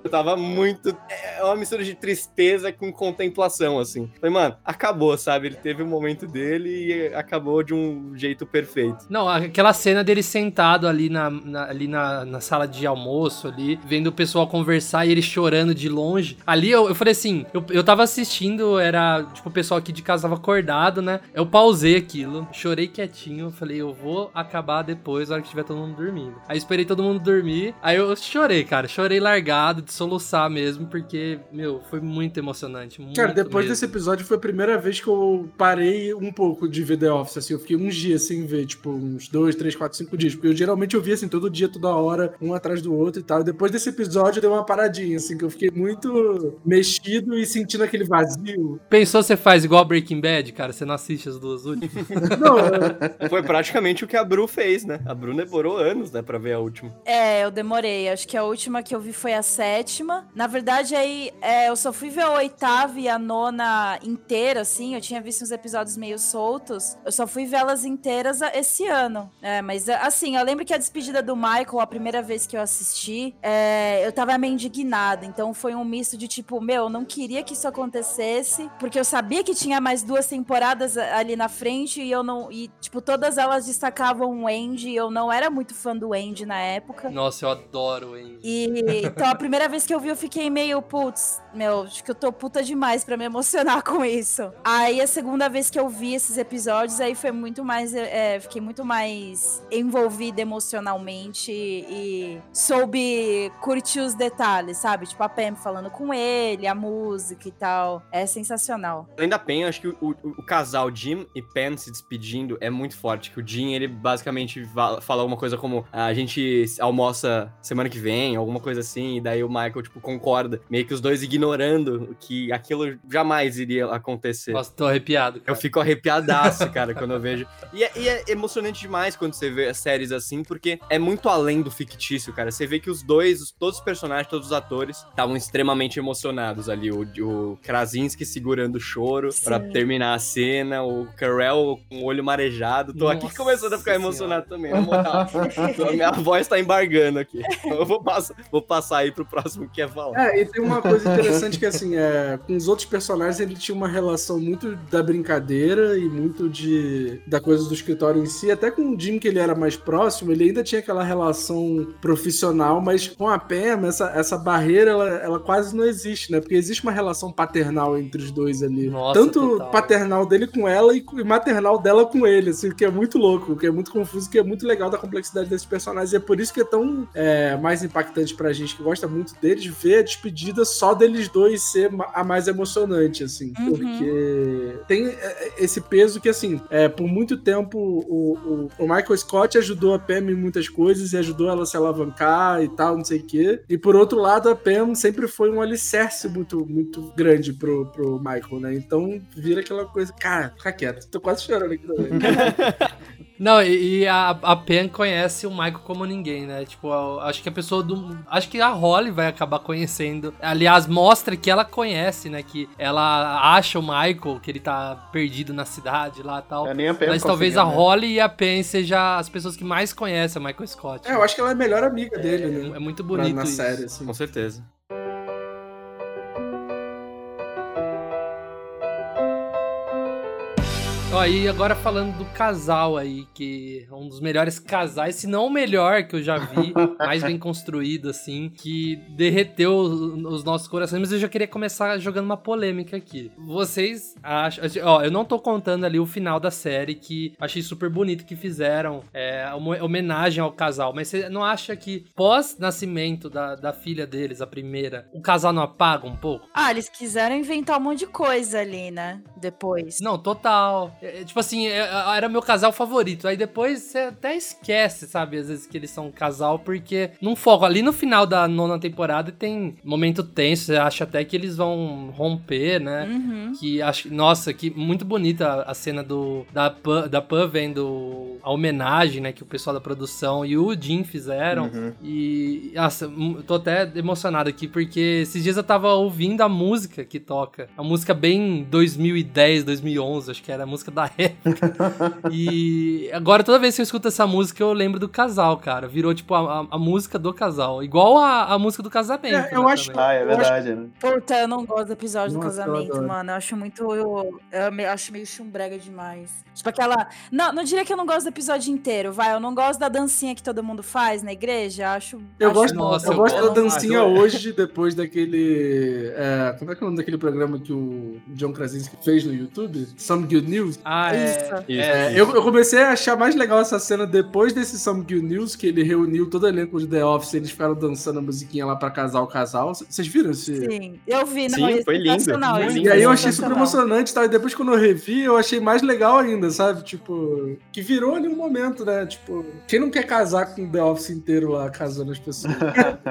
Speaker 6: Eu tava muito. É uma mistura de tristeza com contemplação, assim. Falei, mano, acabou, sabe? Ele teve o momento dele e acabou de um jeito perfeito.
Speaker 1: Não, aquela cena dele sentado ali na, na- ali na, na sala de almoço, ali, vendo o pessoal conversar e ele chorando de longe. Ali eu, eu falei assim, eu, eu tava assistindo, era, tipo, o pessoal aqui de casa tava acordado, né? Eu pausei aquilo, chorei quietinho, falei, eu vou acabar depois, na hora que estiver todo mundo dormindo. Aí esperei todo mundo dormir. Aí eu chorei, cara. Chorei largado, de soluçar mesmo, porque, meu, foi muito emocionante. Muito
Speaker 5: Cara, depois
Speaker 1: mesmo.
Speaker 5: desse episódio foi a primeira vez que eu parei um pouco de ver The Office, assim, eu fiquei uns dias sem ver, tipo, uns dois, três, quatro, cinco dias, porque eu geralmente eu via, assim, todo dia, toda hora, um atrás do outro e tal, e depois desse episódio deu uma paradinha, assim, que eu fiquei muito mexido e sentindo aquele vazio.
Speaker 1: Pensou você faz igual Breaking Bad, cara? Você não assiste as duas últimas?
Speaker 5: Não, eu-
Speaker 6: Foi praticamente o que a Bru fez, né? A Bru demorou anos, né, pra ver a última.
Speaker 7: É, eu demorei. Acho que a última que eu vi foi a sétima. Na verdade, aí é, eu só fui ver a oitava e a nona inteira, assim. Eu tinha visto uns episódios meio soltos. Eu só fui ver elas inteiras esse ano. É, mas assim, eu lembro que a despedida do Michael, a primeira vez que eu assisti, é, eu tava meio indignada. Então foi um misto de tipo, meu, eu não queria que isso acontecesse, porque eu sabia que tinha mais duas temporadas ali na frente e eu não. E, tipo, todas elas destacavam o Andy. e Eu não era muito fã do Andy na época.
Speaker 1: Nossa, eu adoro, hein?
Speaker 7: E então a primeira vez que eu vi, eu fiquei meio, putz, meu, acho que eu tô puta demais pra me emocionar com isso. Aí a segunda vez que eu vi esses episódios, aí foi muito mais. é, fiquei muito mais envolvida emocionalmente e soube curtir os detalhes, sabe? Tipo, a Pam falando com ele, a música e tal. É sensacional.
Speaker 6: Além da eu acho que o, o- o casal Jim e Pen se despedindo é muito forte. Que o Jim, ele basicamente fala alguma coisa como "Ah, a gente almoça semana que vem, alguma coisa assim, e daí o Michael, tipo, concorda. Meio que os dois ignorando que aquilo jamais iria acontecer.
Speaker 1: Nossa, tô arrepiado.
Speaker 6: Eu
Speaker 1: Cara.
Speaker 6: fico arrepiadaço, cara, quando eu vejo. E é, e é emocionante demais quando você vê séries assim, porque é muito além do fictício, cara. Você vê que os dois, os- todos os personagens, todos os atores, estavam extremamente emocionados ali. O, o Krasinski segurando o choro pra
Speaker 7: Sim.
Speaker 6: terminar a cena, o Carell com o olho marejado. Tô aqui
Speaker 1: Nossa
Speaker 6: começando a ficar
Speaker 1: Senhora.
Speaker 6: emocionado também, na moral. A minha voz tá embargando aqui. Eu vou, passar, vou passar aí pro próximo que é falar.
Speaker 5: É, e tem uma coisa interessante que, assim, é, com os outros personagens ele tinha uma relação muito da brincadeira e muito de da coisa do escritório em si. Até com o Jim, que ele era mais próximo, ele ainda tinha aquela relação profissional, mas com a Pam, essa, essa barreira, ela, ela quase não existe, né? Porque existe uma relação paternal entre os dois ali.
Speaker 1: Nossa,
Speaker 5: Tanto
Speaker 1: total.
Speaker 5: paternal dele com ela e, e maternal dela com ele, assim, que é muito louco, que é muito confuso, que é muito legal da complexidade desses personagens. E é por isso que é tão é, mais impactante pra gente que gosta muito deles ver a despedida só deles dois ser a mais emocionante, assim.
Speaker 7: Uhum.
Speaker 5: Porque tem é, esse peso que, assim, é, por muito tempo o, o, o Michael Scott ajudou a Pam em muitas coisas e ajudou ela a se alavancar e tal, não sei o quê. E por outro lado, a Pam sempre foi um alicerce muito, muito grande pro, pro Michael, né? Então vira aquela coisa. Cara, fica quieto. Tô quase chorando aqui também.
Speaker 1: Não, e, e a, a Pen conhece o Michael como ninguém, né? Tipo, eu acho que a pessoa do. Acho que a Holly vai acabar conhecendo. Aliás, mostra que ela conhece, né? Que ela acha o Michael, que ele tá perdido na cidade lá e tal.
Speaker 2: É, nem a Pam
Speaker 1: Mas talvez a
Speaker 2: né?
Speaker 1: Holly e a Pen sejam as pessoas que mais conhecem o Michael Scott.
Speaker 5: É, eu acho que ela é a melhor amiga dele, né?
Speaker 1: É muito bonito
Speaker 5: na
Speaker 1: isso.
Speaker 5: série, assim.
Speaker 6: Com certeza.
Speaker 1: Ó, e agora falando do casal aí, que é um dos melhores casais, se não o melhor que eu já vi, mais bem construído, assim, que derreteu os nossos corações. Mas eu já queria começar jogando uma polêmica aqui. Vocês acham. Ó, eu não tô contando ali o final da série, que achei super bonito que fizeram, é, uma homenagem ao casal. Mas você não acha que pós-nascimento da, da filha deles, a primeira, o casal não apaga um pouco?
Speaker 7: Ah, eles quiseram inventar um monte de coisa ali, né? Depois.
Speaker 1: Não, total. É, é, tipo assim, é, era meu casal favorito. Aí depois você até esquece, sabe? Às vezes que eles são um casal, porque não foco. Ali no final da nona temporada tem momento tenso. Você acha até que eles vão romper, né?
Speaker 7: Uhum.
Speaker 1: Que acho, nossa, que muito bonita a, cena do da Pan, da Pan vendo a homenagem, né, que o pessoal da produção e o Jim fizeram.
Speaker 2: Uhum.
Speaker 1: E nossa, eu tô até emocionado aqui porque esses dias eu tava ouvindo a música que toca, a música bem 2010, 2011, acho que era a música da época. e agora toda vez que eu escuto essa música eu lembro do casal, cara. Virou tipo a, a- a música do casal, igual a, a música do casamento.
Speaker 5: É, eu
Speaker 1: né,
Speaker 5: acho-
Speaker 1: também.
Speaker 2: Ah, é
Speaker 5: Eu acho-
Speaker 2: verdade, né?
Speaker 7: Puta, eu não gosto do episódio do
Speaker 5: Nossa, eu
Speaker 7: casamento, mano. Eu acho muito. Eu, eu acho meio chumbrega demais. Tipo aquela. Não, não diria que eu não gosto do episódio inteiro, vai. Eu não gosto da dancinha que todo mundo faz na igreja. Acho.
Speaker 5: Eu
Speaker 7: acho
Speaker 5: gosto,
Speaker 1: Nossa,
Speaker 5: eu
Speaker 1: eu
Speaker 5: gosto da dancinha hoje, depois daquele. é, como é que é o nome daquele programa que o John Krasinski fez no YouTube? Some Good News.
Speaker 1: Ah,
Speaker 7: Isso.
Speaker 5: É, eu, eu comecei a achar mais legal essa cena depois desse Some Good News, que ele reuniu todo o elenco de The Office, eles ficaram dançando a musiquinha lá pra casar o casal. Vocês viram esse?
Speaker 7: Sim, eu vi, não,
Speaker 6: Sim,
Speaker 7: é
Speaker 6: foi lindo, foi.
Speaker 5: E aí eu
Speaker 7: é
Speaker 5: achei super emocionante e tal. E depois quando eu revi, eu achei mais legal ainda, sabe? Tipo, que virou ali um momento, né? Tipo, quem não quer casar com o The Office inteiro lá, casando as pessoas?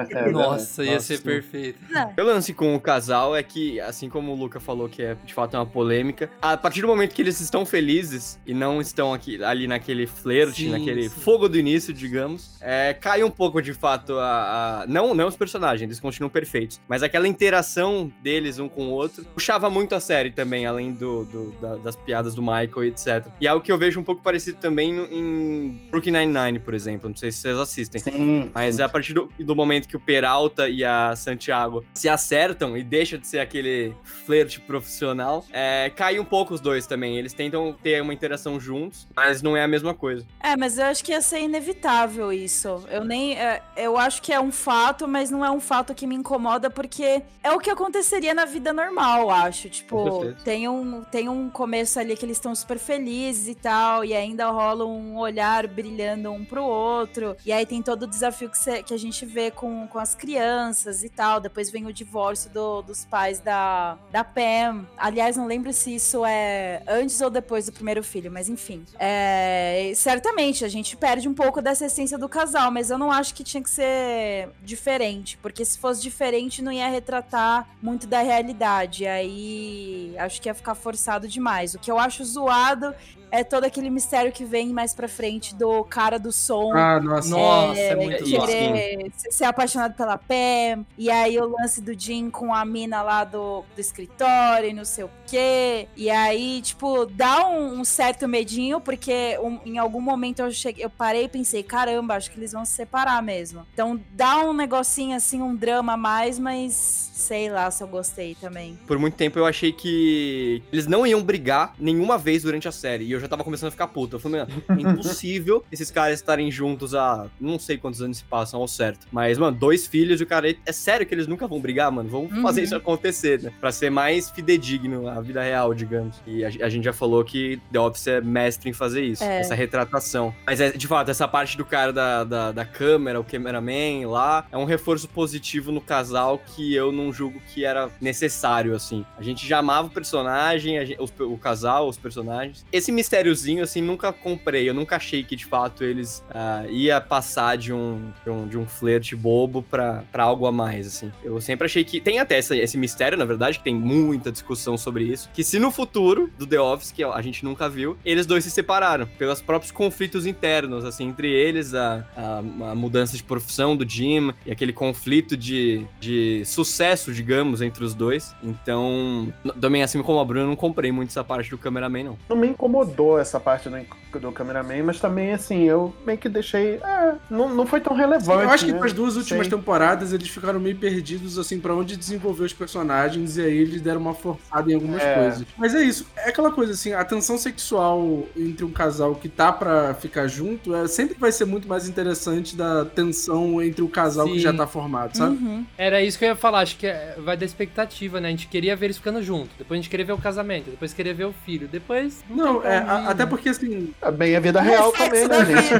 Speaker 2: É,
Speaker 1: Nossa, ia
Speaker 2: Nossa.
Speaker 1: ser perfeito.
Speaker 6: O lance com o casal é que, assim como o Luca falou que é de fato uma polêmica, a partir do momento que eles estão felizes e não estão aqui, ali naquele flerte,
Speaker 1: Sim,
Speaker 6: naquele
Speaker 1: sim.
Speaker 6: fogo do início, digamos, é, cai um pouco de fato a, a- Não, não os personagens, eles continuam perfeitos, mas aquela interação deles um com o outro puxava muito a série também, além do, do- da- das piadas do Michael e etc. E é algo que eu vejo um pouco parecido também em Brooklyn Nine-Nine, por exemplo, não sei se vocês assistem.
Speaker 2: Sim.
Speaker 6: Mas é a partir do, do momento que o Peralta e a Santiago se acertam e deixa de ser aquele flerte profissional, é, cai um pouco os dois também. Eles tentam ter uma interação juntos, mas não é a mesma coisa.
Speaker 7: É, mas eu acho que ia ser inevitável isso. Eu nem. é, eu acho que é um fato, mas não é um fato que me incomoda, porque é o que aconteceria na vida normal, acho. Tipo, tem um, tem um começo ali que eles estão super felizes e tal, e ainda rola um olhar brilhando um pro outro. E aí tem todo o desafio que, cê- que a gente vê com, com as crianças e tal. Depois vem o divórcio do- dos pais da, da Pam. Aliás, não lembro se isso é antes ou depois do primeiro filho, mas enfim. É, certamente, a gente perde um pouco dessa essência do casal, mas eu não acho que tinha que ser diferente, porque se fosse diferente não ia retratar muito da realidade. Aí acho que ia ficar forçado demais. O que eu acho zoado é todo aquele mistério que vem mais pra frente do cara do som.
Speaker 5: Ah, nossa.
Speaker 1: Nossa, é muito
Speaker 7: querer se- ser apaixonado pela Pam. E aí o lance do Jim com a mina lá do, do escritório e não sei o quê. E aí, tipo, dá um, um certo medinho, porque um- em algum momento eu, cheguei, eu parei e pensei, caramba, acho que eles vão se separar mesmo. Então dá um negocinho assim, um drama a mais, mas sei lá se eu gostei também.
Speaker 6: Por muito tempo eu achei que eles não iam brigar nenhuma vez durante a série. E eu já tava começando a ficar puto. Eu falei, mano, é impossível esses caras estarem juntos há não sei quantos anos se passam ao certo. Mas, mano, dois filhos e o cara. É sério que eles nunca vão brigar, mano? Vamos
Speaker 7: Uhum.
Speaker 6: fazer isso acontecer, né? Pra ser mais fidedigno à vida real, digamos. E a, a gente já falou que The Office é mestre em fazer isso,
Speaker 7: É.
Speaker 6: essa retratação. Mas, é, de fato, essa parte do cara da, da, da câmera, o cameraman lá, é um reforço positivo no casal que eu não julgo que era necessário, assim. A gente já amava o personagem, gente- os- o casal, os personagens. Esse mistériozinho, assim, nunca comprei. Eu nunca achei que, de fato, eles ah, ia passar de um, de um, de um flerte bobo pra algo a mais, assim. Eu sempre achei que... Tem até essa- esse mistério, na verdade, que tem muita discussão sobre isso. Que se no futuro do The Office, que a gente nunca viu, eles dois se separaram. Pelos próprios conflitos internos, assim, entre eles, a, a, a mudança de profissão do Jim e aquele conflito de, de sucesso, digamos, entre os dois. Então, também assim como a Bruna, eu não comprei muito essa parte do cameraman, não.
Speaker 2: Não me incomodou essa parte do, do cameraman, mas também, assim, eu meio que deixei. É, não, não foi tão relevante.
Speaker 5: Eu acho que
Speaker 2: né?
Speaker 5: com as duas últimas
Speaker 2: Sei.
Speaker 5: temporadas eles ficaram meio perdidos, assim, pra onde desenvolver os personagens, e aí eles deram uma forçada em algumas
Speaker 2: É.
Speaker 5: coisas. Mas é isso, é aquela coisa assim, a tensão sexual entre um casal que tá pra ficar junto é, sempre vai ser muito mais interessante da tensão entre o casal que
Speaker 1: Sim.
Speaker 5: já tá formado, sabe?
Speaker 7: Uhum.
Speaker 1: Era isso que eu ia falar, acho que é- vai da expectativa, né? A gente queria ver eles ficando juntos, depois a gente queria ver o casamento, depois queria ver o filho, depois.
Speaker 5: Não,
Speaker 1: tem
Speaker 5: é, a- até
Speaker 1: né?
Speaker 5: porque assim,
Speaker 2: É bem a vida real também, né, gente?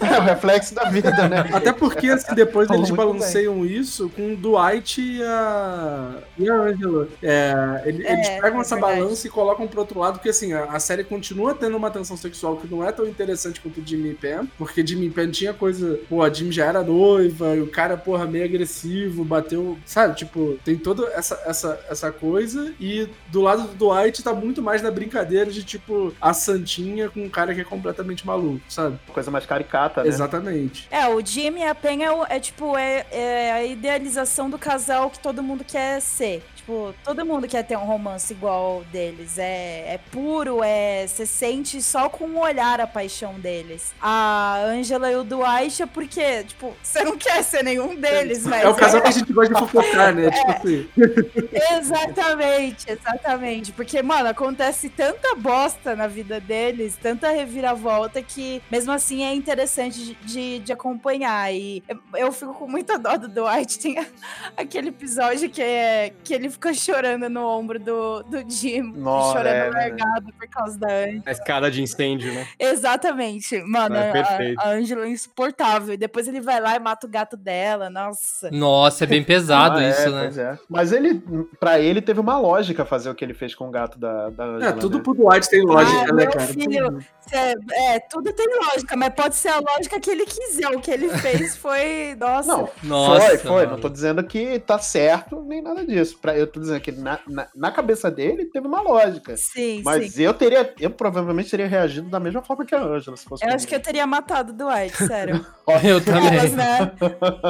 Speaker 2: É o reflexo da vida, né?
Speaker 5: Até porque, assim, depois eles balanceiam isso com o Dwight e a, e a Angela. É, ele-
Speaker 7: É,
Speaker 5: eles pegam
Speaker 7: é
Speaker 5: essa
Speaker 7: verdade.
Speaker 5: balança e colocam pro outro lado, porque assim, a, a série continua tendo uma tensão sexual que não é tão interessante quanto o Jimmy e Pam, porque Jimmy e Pam tinha coisa, pô, a Jimmy já era noiva, e o cara, porra, meio agressivo, bateu, sabe, tipo, tem toda essa, essa, essa coisa, e do lado do Dwight tá muito mais na brincadeira de, tipo, a santinha com um cara que é completamente maluco, sabe?
Speaker 2: Coisa mais caricata, né?
Speaker 5: Exatamente.
Speaker 7: É, o Jimmy e a Pen é, é, tipo, é, é a idealização do casal que todo mundo quer ser. Tipo, todo mundo quer ter um romance igual deles. É, é puro, é. Você sente só com o olhar a paixão deles. A Angela e o Dwight é porque, tipo, você não quer ser nenhum deles, mas.
Speaker 5: É o casal que a gente gosta de fofocar, né? Tipo assim.
Speaker 7: Exatamente, exatamente. Porque, mano, acontece tanta bosta na vida deles, tanta reviravolta que, mesmo assim, é interessante de, de, acompanhar. E eu, eu fico com muita dó do Dwight. Tem aquele episódio que, é, que ele fica chorando no ombro do, do Jim,
Speaker 2: Nossa,
Speaker 7: chorando
Speaker 2: é, né?
Speaker 7: largado por causa da Angela.
Speaker 6: A escada de incêndio, né?
Speaker 7: Exatamente. Mano,
Speaker 6: É,
Speaker 7: a- a Angela é insuportável. E depois ele vai lá e mata o gato dela. Nossa.
Speaker 1: Nossa, é bem pesado
Speaker 2: Ah, é,
Speaker 1: isso, né?
Speaker 2: pois é. Mas ele, pra ele, teve uma lógica fazer o que ele fez com o gato da, da
Speaker 5: É,
Speaker 2: Angela,
Speaker 5: tudo
Speaker 2: né?
Speaker 5: pro Dwight tem lógica,
Speaker 7: Ah,
Speaker 5: né, cara?
Speaker 7: filho, cê- é, tudo tem lógica, mas pode ser a lógica que ele quiser. O que ele fez foi. Nossa.
Speaker 2: Não,
Speaker 1: Nossa,
Speaker 2: foi, foi.
Speaker 1: mano.
Speaker 2: Não tô dizendo que tá certo nem nada disso. Pra, eu tô dizendo que na, na, na cabeça dele teve uma lógica.
Speaker 7: Sim,
Speaker 2: Mas
Speaker 7: sim.
Speaker 2: eu teria, eu provavelmente teria reagido da mesma forma que a Angela, se fosse
Speaker 7: Eu
Speaker 2: comigo.
Speaker 7: acho que eu teria matado o Dwight, sério.
Speaker 1: Eu também.
Speaker 7: Elas, né?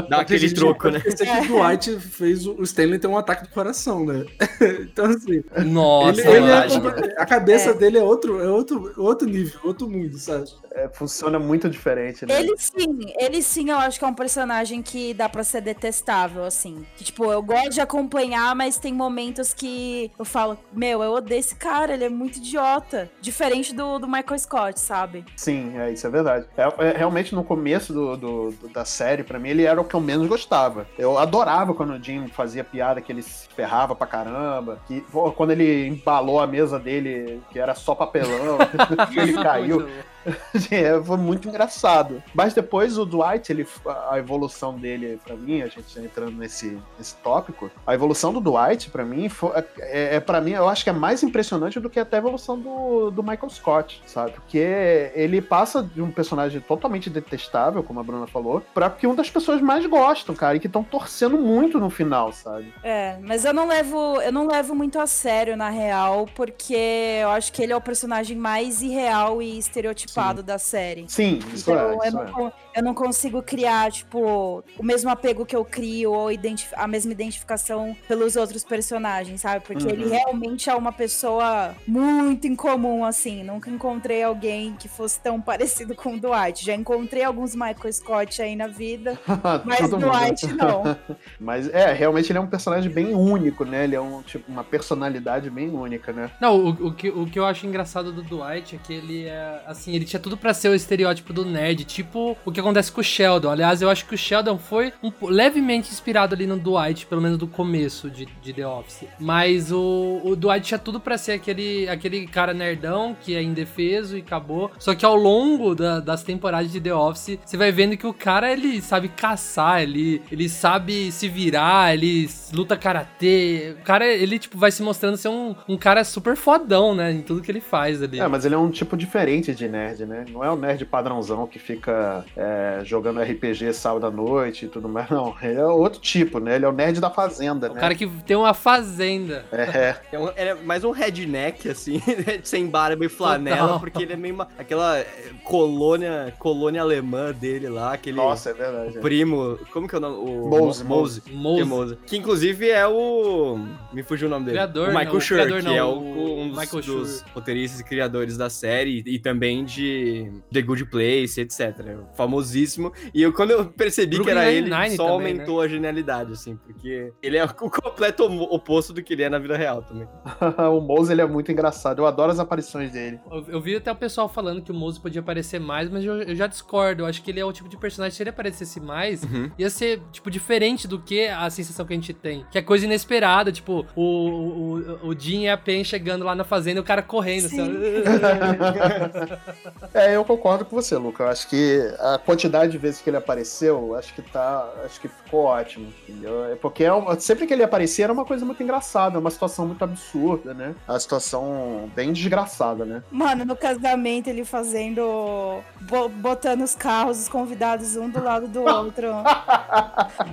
Speaker 6: Dá aquele troco, né?
Speaker 5: Esse aqui Dwight fez o o Stanley ter um ataque do coração, né? então, assim.
Speaker 1: Nossa,
Speaker 5: ele, ele é a cabeça
Speaker 7: É.
Speaker 5: dele é outro, é outro, outro nível, outro mundo, sabe?
Speaker 2: É, funciona muito diferente, né?
Speaker 7: Ele sim, ele sim, eu acho que é um personagem que dá pra ser detestável, assim. Que, tipo, eu gosto de acompanhar, mas tem momentos que eu falo, meu, eu odeio esse cara, ele é muito idiota. Diferente do, do Michael Scott, sabe?
Speaker 2: Sim, é, isso é verdade. É, é, realmente, no começo do, do- do- da série, pra mim, ele era o que eu menos gostava. Eu adorava quando o Jim fazia piada que ele se ferrava pra caramba. Que, pô, quando ele embalou a mesa dele, que era só papelão, que ele caiu. É, foi muito engraçado. Mas depois o Dwight, ele, a evolução dele, pra mim, a gente entrando nesse, nesse tópico, a evolução do Dwight, pra mim, foi, é, é para mim, eu acho que é mais impressionante do que até a evolução do, do Michael Scott, sabe? Porque ele passa de um personagem totalmente detestável, como a Bruna falou, pra que uma das pessoas mais gostam, cara, e que estão torcendo muito no final, sabe?
Speaker 7: É, mas eu não levo, eu não levo muito a sério na real, porque eu acho que ele é o personagem mais irreal e estereotipado da série.
Speaker 2: Sim, isso
Speaker 7: Então,
Speaker 2: é,
Speaker 7: eu,
Speaker 2: isso
Speaker 7: não,
Speaker 2: é.
Speaker 7: eu não consigo criar, tipo, o mesmo apego que eu crio ou a mesma identificação pelos outros personagens, sabe? Porque ele
Speaker 2: Uhum.
Speaker 7: realmente é uma pessoa muito incomum, assim. Nunca encontrei alguém que fosse tão parecido com o Dwight. Já encontrei alguns Michael Scott aí na vida, mas
Speaker 2: Todo mundo.
Speaker 7: Dwight não.
Speaker 2: Mas é, realmente ele é um personagem bem único, né? Ele é um, tipo, uma personalidade bem única, né?
Speaker 1: Não, o, o que, o que eu acho engraçado do Dwight é que ele é. Assim, ele tinha tudo pra ser o estereótipo do nerd, tipo o que acontece com o Sheldon. Aliás, eu acho que o Sheldon foi um levemente inspirado ali no Dwight, pelo menos do começo de, de The Office. Mas o, o Dwight tinha tudo pra ser aquele, aquele cara nerdão que é indefeso e acabou. Só que ao longo da- das temporadas de The Office, você vai vendo que o cara ele sabe caçar, ele, ele sabe se virar, ele luta karatê. O cara, ele tipo, vai se mostrando ser um, um cara super fodão, né? Em tudo que ele faz ali.
Speaker 2: É, mas ele é um tipo diferente de nerd, né? Não é o nerd padrãozão que fica é, jogando RPG sábado à noite e tudo mais, não. Ele é outro tipo, né? Ele é o nerd da fazenda,
Speaker 1: O
Speaker 2: né?
Speaker 1: cara que tem uma fazenda.
Speaker 2: É,
Speaker 6: É, um- é mais um redneck, assim, sem barba e flanela,
Speaker 1: Total.
Speaker 6: porque ele é meio uma, aquela é, colônia, colônia alemã dele lá, aquele
Speaker 2: nossa, é verdade. é.
Speaker 6: primo, como que é o nome? O
Speaker 2: Mose,
Speaker 6: Mose.
Speaker 1: Mose.
Speaker 6: Que, é Mose. Que, inclusive é o... me fugiu o nome dele.
Speaker 1: Criador,
Speaker 6: o Michael
Speaker 1: não,
Speaker 6: Schur,
Speaker 1: criador
Speaker 6: que
Speaker 1: não,
Speaker 6: é o,
Speaker 1: o
Speaker 6: um dos, dos roteiristas e criadores da série e também de The Good Place, etc. Famosíssimo. E eu, quando eu percebi
Speaker 1: Brooklyn
Speaker 6: que era ele,
Speaker 1: Nine-Nine
Speaker 6: só
Speaker 1: também,
Speaker 6: aumentou a genialidade, assim, porque ele é o completo oposto do que ele é na vida real também.
Speaker 2: o Mose, ele é muito engraçado. Eu adoro as aparições dele.
Speaker 1: Eu, eu vi até o pessoal falando que o Mose podia aparecer mais, mas eu, eu já discordo. Eu acho que ele é o tipo de personagem, se ele aparecesse mais,
Speaker 6: Uhum.
Speaker 1: ia ser, tipo, diferente do que a sensação que a gente tem. Que é coisa inesperada, tipo, o, o, o Jim e a Pen chegando lá na fazenda e o cara correndo,
Speaker 7: Sim.
Speaker 1: assim,
Speaker 2: É, eu concordo com você, Luca. Eu acho que a quantidade de vezes que ele apareceu, acho que tá. Acho que ficou ótimo. Entendeu? É porque é uma- sempre que ele aparecia era uma coisa muito engraçada, uma situação muito absurda, né? Uma situação bem desgraçada, né?
Speaker 7: Mano, no casamento ele fazendo. bo- botando os carros, os convidados um do lado do outro.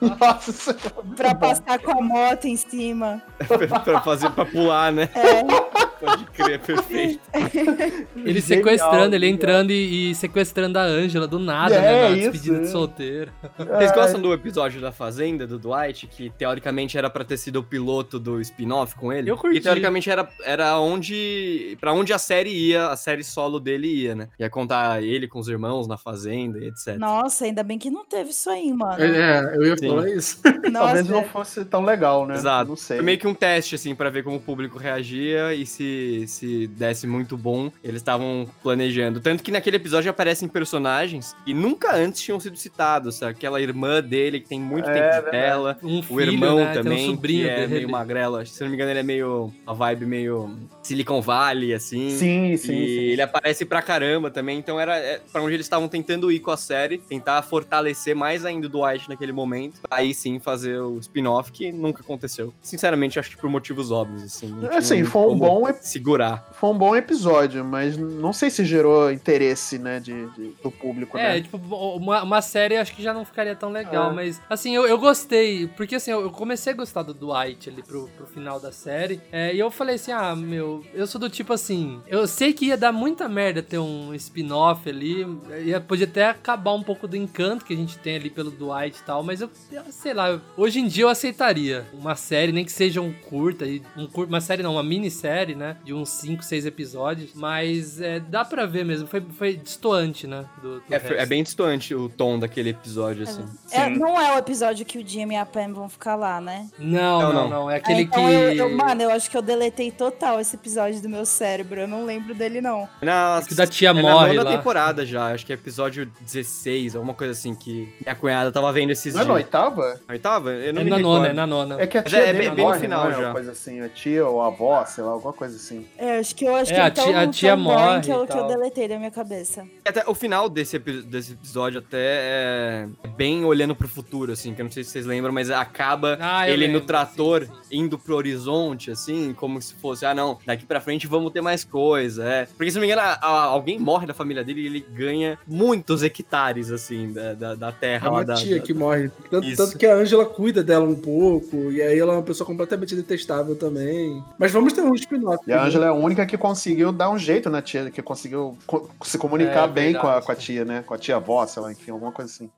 Speaker 2: Nossa Senhora.
Speaker 7: pra passar com a moto em cima.
Speaker 6: pra, pra fazer, pra pular, né?
Speaker 7: É.
Speaker 6: Pode crer, perfeito.
Speaker 1: Ele
Speaker 2: Genial,
Speaker 1: sequestrando, ele entrando e, e sequestrando a Ângela do nada,
Speaker 2: É,
Speaker 1: né? Na
Speaker 2: isso,
Speaker 1: despedida de
Speaker 2: é.
Speaker 1: solteiro.
Speaker 6: Vocês gostam do episódio da Fazenda, do Dwight, que teoricamente era pra ter sido o piloto do spin-off com ele?
Speaker 1: Eu curti.
Speaker 6: E teoricamente era, era onde. pra onde a série ia, a série solo dele ia, né? Ia contar ele com os irmãos na Fazenda e etc.
Speaker 7: Nossa, ainda bem que não teve isso aí, mano.
Speaker 5: É, eu ia
Speaker 6: Sim.
Speaker 5: falar isso.
Speaker 2: Talvez
Speaker 7: Nossa,
Speaker 2: não fosse tão legal, né?
Speaker 6: Exato.
Speaker 2: Não sei.
Speaker 6: Foi meio que um teste, assim, pra ver como o público reagia e se se, se desse muito bom, eles estavam planejando. Tanto que naquele episódio aparecem personagens que nunca antes tinham sido citados. sabe? Aquela irmã dele que tem muito
Speaker 2: É,
Speaker 6: tempo de tela.
Speaker 1: Um
Speaker 6: o
Speaker 1: filho,
Speaker 6: irmão
Speaker 1: né? Tem um
Speaker 6: também,
Speaker 1: sobrinho
Speaker 6: que é
Speaker 1: dele.
Speaker 6: meio magrelo. Se não me engano, ele é meio. A vibe meio Silicon Valley, assim.
Speaker 2: Sim, sim,
Speaker 6: e
Speaker 2: sim.
Speaker 6: ele aparece pra caramba também, então era é, pra onde eles estavam tentando ir com a série, tentar fortalecer mais ainda o Dwight naquele momento, aí sim fazer o spin-off que nunca aconteceu. Sinceramente, acho que por motivos óbvios, assim.
Speaker 2: Assim, foi um bom
Speaker 6: segurar.
Speaker 2: Foi um bom episódio, mas não sei se gerou interesse, né, de, de- do público,
Speaker 1: É,
Speaker 2: né?
Speaker 1: tipo, uma, uma série acho que já não ficaria tão legal,
Speaker 2: É.
Speaker 1: mas assim, eu, eu gostei, porque assim, eu, eu comecei a gostar do Dwight ali pro, pro final da série, é, e eu falei assim, ah, meu, eu sou do tipo assim, eu sei que ia dar muita merda ter um spin-off ali, ia, podia até acabar um pouco do encanto que a gente tem ali pelo Dwight e tal, mas eu, eu sei lá, hoje em dia eu aceitaria uma série, nem que seja um curta, e um curta, uma série não, uma minissérie, né, de uns 5, 6 episódios, mas é, dá pra ver mesmo, foi, foi distoante, né, do, do
Speaker 6: É, é bem distante o tom daquele episódio, assim.
Speaker 7: É, não é o episódio que o Jimmy e a Pam vão ficar lá, né?
Speaker 1: Não,
Speaker 6: Não,
Speaker 1: não,
Speaker 6: não.
Speaker 1: não. É aquele
Speaker 7: então
Speaker 1: que.
Speaker 7: eu, eu- mano, eu acho que eu deletei total esse episódio do meu cérebro. Eu não lembro dele, não.
Speaker 6: Na,
Speaker 1: que o da tia
Speaker 6: é
Speaker 1: morre
Speaker 6: na nona
Speaker 1: lá.
Speaker 6: temporada já, acho que é episódio 16, alguma coisa assim, que minha cunhada tava vendo esses
Speaker 2: Não é na
Speaker 6: dias.
Speaker 2: oitava?
Speaker 6: Na oitava? Eu não
Speaker 1: É
Speaker 6: me
Speaker 1: na
Speaker 6: recordo.
Speaker 1: nona, é na nona.
Speaker 2: É que a tia
Speaker 6: é
Speaker 2: dele
Speaker 6: bem- bem no
Speaker 2: morre,
Speaker 6: final
Speaker 2: não é?
Speaker 6: já.
Speaker 2: Uma coisa assim, a tia ou a avó, sei lá, alguma coisa assim.
Speaker 7: É, acho que eu acho
Speaker 1: É,
Speaker 7: que
Speaker 1: a
Speaker 7: então,
Speaker 1: tia- a tia morre
Speaker 7: que eu,
Speaker 1: e
Speaker 7: que eu deletei da minha cabeça.
Speaker 6: Até o final desse, desse episódio até é bem olhando pro futuro, assim, que eu não sei se vocês lembram, mas acaba
Speaker 1: Ah, eu
Speaker 6: ele no
Speaker 1: lembro,
Speaker 6: trator
Speaker 1: sim, sim.
Speaker 6: indo pro horizonte, assim, como se fosse, ah não, daqui pra frente vamos ter mais coisa, é. Porque se não me engano, a- a- alguém morre da família dele e ele ganha muitos hectares, assim, da, da, da terra
Speaker 5: É uma
Speaker 6: da,
Speaker 5: tia
Speaker 6: da-
Speaker 5: que morre. Tanto, tanto que a Angela cuida dela um pouco, e aí ela é uma pessoa completamente detestável também. Mas vamos ter um spin-off.
Speaker 2: E a Angela é a única que conseguiu dar um jeito na tia, que conseguiu co- se comunicar
Speaker 1: É,
Speaker 2: bem com a, com a tia, né? Com a tia avó, sei lá, enfim, alguma coisa assim.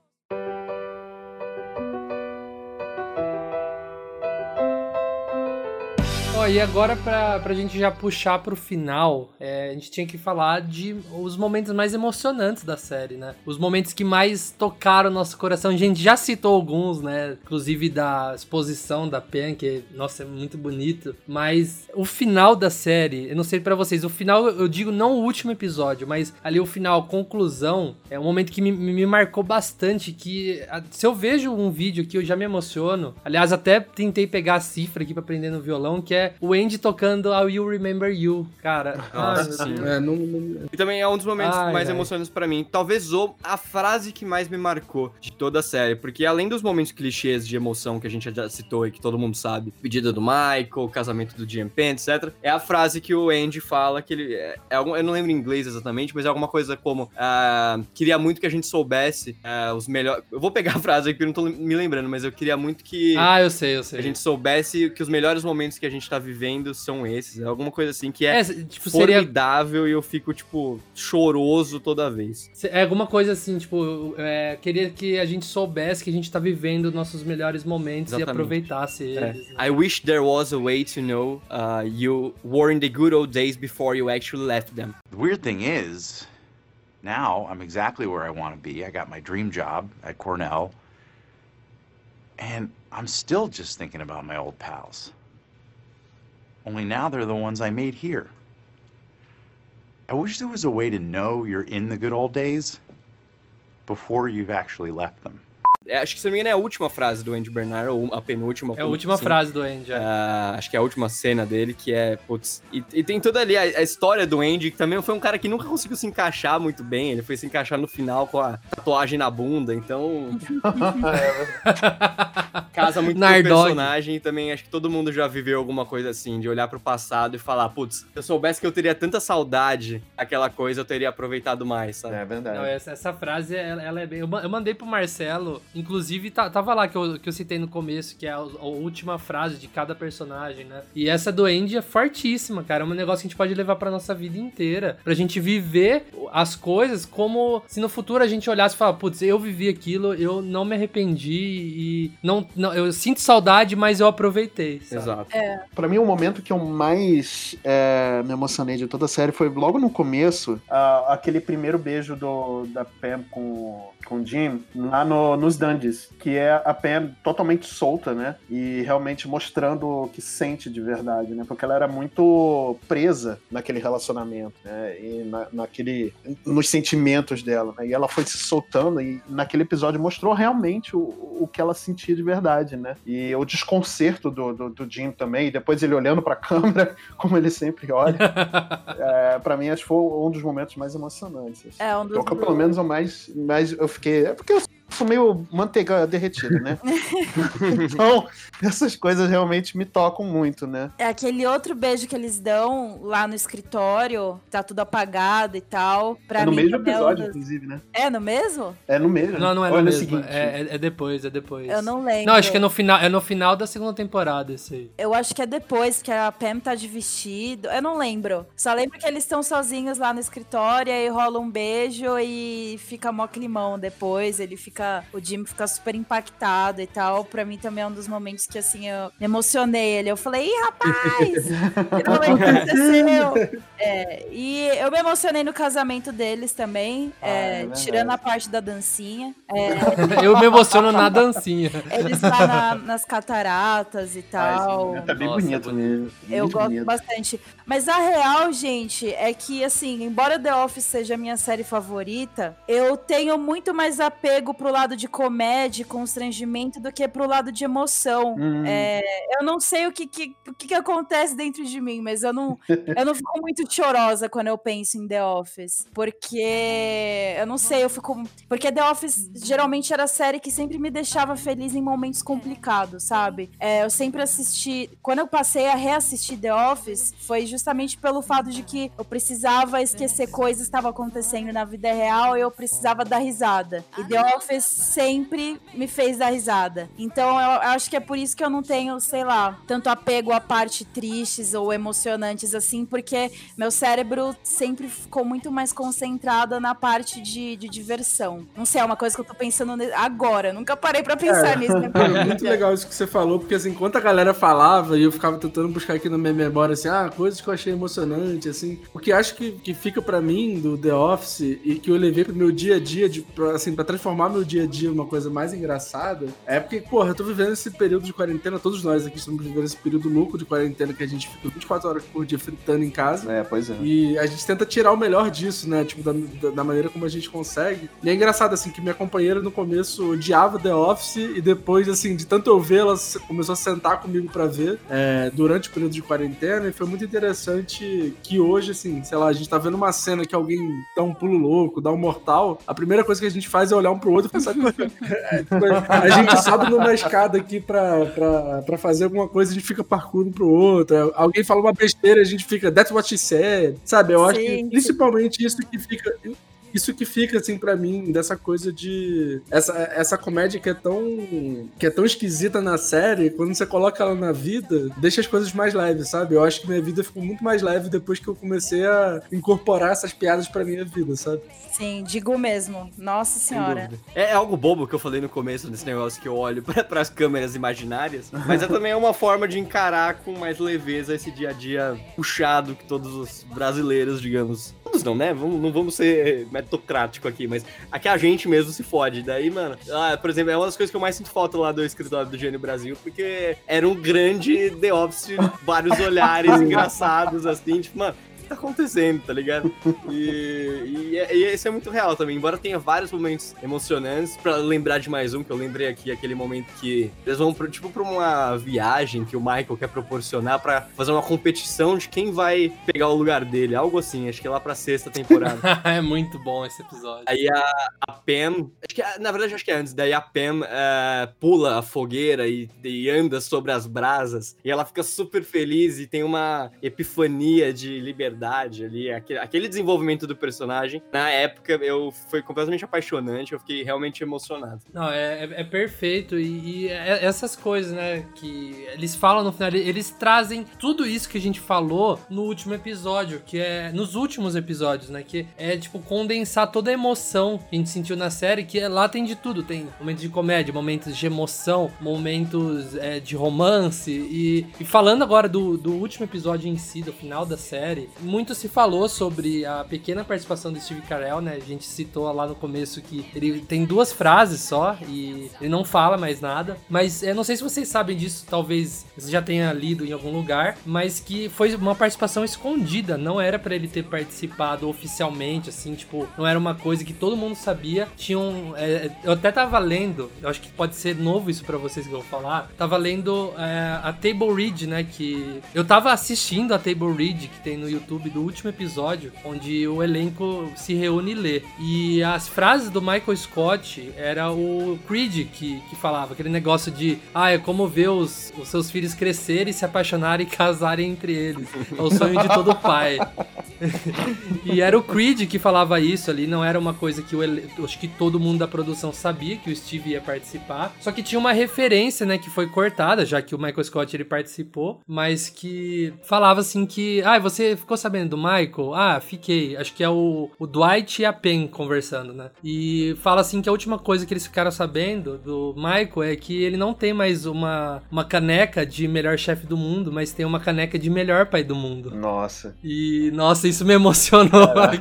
Speaker 1: Ó, e agora pra, pra gente já puxar pro final, é, a gente tinha que falar de os momentos mais emocionantes da série, né? Os momentos que mais tocaram nosso coração. A gente já citou alguns, né? Inclusive da exposição da Pen, que, nossa, é muito bonito. Mas o final da série, eu não sei pra vocês, o final, eu digo não o último episódio, mas ali o final, conclusão, é um momento que me, me marcou bastante, que se eu vejo um vídeo aqui, eu já me emociono. Aliás, até tentei pegar a cifra aqui pra aprender no violão, que é o Andy tocando I Will Remember You. Cara,
Speaker 6: Nossa,
Speaker 1: ai,
Speaker 6: sim.
Speaker 5: É, não, não-
Speaker 6: E também é um dos momentos
Speaker 1: Ai,
Speaker 6: mais
Speaker 1: ai.
Speaker 6: emocionantes pra mim. Talvez o, a frase que mais me marcou de toda a série. Porque além dos momentos clichês de emoção que a gente já citou e que todo mundo sabe, pedida do Michael, casamento do GMP, etc. É a frase que o Andy fala, que ele. É, é eu não lembro em inglês exatamente, mas é alguma coisa como. ah, queria muito que a gente soubesse ah, os melhores. Eu vou pegar a frase aqui, eu não tô me lembrando, mas eu queria muito que.
Speaker 1: Ah, eu sei, eu sei.
Speaker 6: a gente soubesse que os melhores momentos que a gente tá vivendo são esses. É alguma coisa assim que é,
Speaker 1: É, tipo, seria
Speaker 6: formidável e eu fico, tipo, choroso toda vez.
Speaker 1: É alguma coisa assim, tipo, é, queria que a gente soubesse que a gente tá vivendo nossos melhores momentos
Speaker 6: Exatamente.
Speaker 1: e aproveitasse
Speaker 6: É.
Speaker 1: eles. né?
Speaker 6: I wish there was a way to know uh, you were in the good old days before you actually left them.
Speaker 4: The weird thing is, now I'm exactly where I want to be. I got my dream job at Cornell. And I'm still just thinking about my old pals. Only now they're the ones I made here. I wish there was a way to know you're in the good old days before you've actually left them.
Speaker 6: É, acho que se não me engano é a última frase do Andy Bernard, ou a penúltima.
Speaker 1: É a última
Speaker 6: sim.
Speaker 1: frase do Andy. é.
Speaker 6: Ah, acho que é a última cena dele, que é, putz. E, e tem toda ali a, a história do Andy, que também foi um cara que nunca conseguiu se encaixar muito bem. Ele foi se encaixar no final com a tatuagem na bunda, então. casa muito com o personagem e também acho que todo mundo já viveu alguma coisa assim, de olhar pro passado e falar, putz, se eu soubesse que eu teria tanta saudade daquela coisa, eu teria aproveitado mais, sabe?
Speaker 2: É verdade.
Speaker 1: Não, essa, essa frase, ela, ela é bem. Eu eu mandei pro Marcelo, inclusive tá- tava lá que eu, que eu citei no começo, que é a, a última frase de cada personagem, né? E essa do Andy é fortíssima, cara. É um negócio que a gente pode levar pra nossa vida inteira. Pra gente viver as coisas como se no futuro a gente olhasse e falasse, putz, eu vivi aquilo, eu não me arrependi e não, não eu sinto saudade, mas eu aproveitei. sabe?
Speaker 6: Exato.
Speaker 2: Pra mim, o momento que eu mais é, me emocionei de toda a série foi logo no começo, ah, aquele primeiro beijo do, da Pam com, com o Jim lá no- nos Dungeons, que é a Pam totalmente solta, né? E realmente mostrando o que sente de verdade, né? Porque ela era muito presa naquele relacionamento, né? E na, naquele, nos sentimentos dela, né? E ela foi se soltando e naquele episódio mostrou realmente o, o que ela sentia de verdade, né? E o desconcerto do, do, do Jim também, e depois ele olhando pra câmera, como ele sempre olha, é, para mim acho que foi um dos momentos mais emocionantes. assim.
Speaker 7: É, um dos-
Speaker 2: que pelo menos o mais, mais eu fiquei. É porque eu sou meio manteiga derretida, né? então, essas coisas realmente me tocam muito, né?
Speaker 7: É aquele outro beijo que eles dão lá no escritório, tá tudo apagado e tal. Pra
Speaker 2: é no
Speaker 7: mim
Speaker 2: mesmo
Speaker 7: é
Speaker 2: episódio,
Speaker 7: dos-
Speaker 2: inclusive, né?
Speaker 7: É no mesmo?
Speaker 2: É no mesmo.
Speaker 1: Não, não é
Speaker 2: Ou
Speaker 1: no mesmo.
Speaker 2: seguinte?
Speaker 1: É, é- é depois, é depois.
Speaker 7: Eu não lembro.
Speaker 1: Não, acho que é no final, é no final da segunda temporada esse aí.
Speaker 7: Eu acho que é depois que a Pam tá de vestido. Eu não lembro. Só lembro que eles estão sozinhos lá no escritório, aí rola um beijo e fica mó climão depois. Ele fica. O Jim fica super impactado e tal. Pra mim também é um dos momentos que assim eu me emocionei ele. Eu falei, ih, rapaz! Aconteceu? É, e eu me emocionei no casamento deles também, é,
Speaker 2: é verdade.
Speaker 7: tirando a parte da dancinha. É,
Speaker 1: Eu me emociono na dancinha.
Speaker 7: eles lá na- nas cataratas e tal.
Speaker 2: Tá bem
Speaker 1: Nossa,
Speaker 2: bonito mesmo.
Speaker 7: Eu
Speaker 2: Muito
Speaker 7: gosto
Speaker 2: bonito.
Speaker 7: bastante. Mas a real, gente, é que, assim, embora The Office seja a minha série favorita, eu tenho muito mais apego pro lado de comédia e constrangimento do que pro lado de emoção.
Speaker 2: Hum.
Speaker 7: É, eu não sei o que, que, o que, que acontece dentro de mim, mas eu não, eu não fico muito chorosa quando eu penso em The Office. Porque eu não sei, eu fico. Porque The Office geralmente era a série que sempre me deixava feliz em momentos complicados, sabe? É, eu sempre assisti. Quando eu passei a reassistir The Office, foi justamente pelo fato de que eu precisava esquecer coisas que estavam acontecendo na vida real e eu precisava dar risada. E The Office sempre me fez dar risada. Então eu acho que é por isso que eu não tenho, sei lá, tanto apego a parte tristes ou emocionantes assim, porque meu cérebro sempre ficou muito mais concentrada na parte de, de diversão. Não sei, é uma coisa que eu tô pensando agora. Nunca parei pra pensar
Speaker 5: É.
Speaker 7: nisso. Né?
Speaker 5: Cara, muito legal isso que você falou, porque assim, enquanto a galera falava e eu ficava tentando buscar aqui na minha memória, assim, ah, coisas que eu achei emocionante, assim. O que acho que, que fica pra mim do The Office e que eu levei pro meu dia a dia, de, pra, assim, pra transformar meu dia a dia numa coisa mais engraçada, é porque, porra, eu tô vivendo esse período de quarentena, todos nós aqui estamos vivendo esse período louco de quarentena que a gente fica 24 horas por dia fritando em casa.
Speaker 2: É, pois é.
Speaker 5: E a gente tenta tirar o melhor disso, né? Tipo, da, da- da maneira como a gente consegue. E é engraçado, assim, que minha companheira no começo odiava The Office e depois, assim, de tanto eu ver, ela começou a sentar comigo pra ver é, durante o período de quarentena. E foi muito interessante que hoje, assim, sei lá, a gente tá vendo uma cena que alguém dá um pulo louco, dá um mortal. A primeira coisa que a gente faz é olhar um pro outro É, a gente sobe numa escada aqui pra, pra, pra fazer alguma coisa, a gente fica parkour um pro outro. Alguém fala uma besteira, a gente fica, that's what she said. Sabe? Eu acho
Speaker 7: Sim,
Speaker 5: que
Speaker 7: sim.
Speaker 5: principalmente isso que fica. Isso que fica, assim, pra mim, dessa coisa de. Essa, essa comédia que é tão. que é tão esquisita na série, quando você coloca ela na vida, deixa as coisas mais leves, sabe? Eu acho que minha vida ficou muito mais leve depois que eu comecei a incorporar essas piadas pra minha vida, sabe?
Speaker 7: Sim, digo mesmo. Nossa senhora.
Speaker 6: É, é algo bobo que eu falei no começo desse negócio que eu olho para as câmeras imaginárias, mas é também uma forma de encarar com mais leveza esse dia a dia puxado que todos os brasileiros, digamos. Todos não, né? Vamos, não vamos ser meritocrático aqui, mas aqui a gente mesmo se fode. Daí, mano, ah, por exemplo, é uma das coisas que eu mais sinto falta lá do escritório do Gênio Brasil, porque era um grande The Office, vários olhares engraçados, assim, tipo, mano. Que Tá acontecendo, tá ligado? E, e, é- e isso é muito real também. Embora tenha vários momentos emocionantes, pra lembrar de mais um que eu lembrei aqui, aquele momento que eles vão pro, tipo pra uma viagem que o Michael quer proporcionar pra fazer uma competição de quem vai pegar o lugar dele, algo assim. Acho que é lá pra sexta temporada.
Speaker 1: é muito bom esse episódio.
Speaker 6: Aí a, a Pam, acho que, na verdade acho que é antes, daí a Pam eh, pula a fogueira e, e anda sobre as brasas, e ela fica super feliz e tem uma epifania de liberdade ali, aquele, aquele desenvolvimento do personagem, na época eu foi completamente apaixonante, eu fiquei realmente emocionado.
Speaker 1: Não, é, é- é perfeito. E, e é- essas coisas, né, que eles falam no final, eles trazem tudo isso que a gente falou no último episódio, que é. Nos últimos episódios, né? Que é, tipo, condensar toda a emoção que a gente sentiu na série, que é- lá tem de tudo. Tem momentos de comédia, momentos de emoção, momentos é, de romance. E, e falando agora do, do último episódio em si, do final da série, muito se falou sobre a pequena participação do Steve Carell, né? A gente citou lá no começo que ele tem duas frases só e ele não fala mais nada. Mas eu não sei se vocês sabem disso, talvez você já tenha lido em algum lugar, mas que foi uma participação escondida, não era pra ele ter participado oficialmente, assim, tipo, não era uma coisa que todo mundo sabia. Tinham. é, eu até tava lendo, eu acho que pode ser novo isso pra vocês que eu vou falar. Tava lendo é, a Table Read, né? Que eu tava assistindo a Table Read que tem no YouTube do último episódio, onde o elenco se reúne e lê. E as frases do Michael Scott era o Creed que, que falava, aquele negócio de ah, é como ver os, os seus filhos crescerem, se apaixonarem e casarem entre eles. É o sonho de todo pai. e era o Creed que falava isso ali, não era uma coisa que o acho que todo mundo da produção sabia que o Steve ia participar. Só que tinha uma referência, né, que foi cortada, já que o Michael Scott ele participou, mas que falava assim que, ah, você ficou sabendo do Michael? Ah, fiquei. Acho que é o, o Dwight e a Pen conversando, né? E fala assim que a última coisa que eles ficaram sabendo do Michael é que ele não tem mais uma, uma caneca de melhor chefe do mundo, mas tem uma caneca de melhor pai do mundo.
Speaker 2: Nossa.
Speaker 1: E, nossa, isso me emocionou.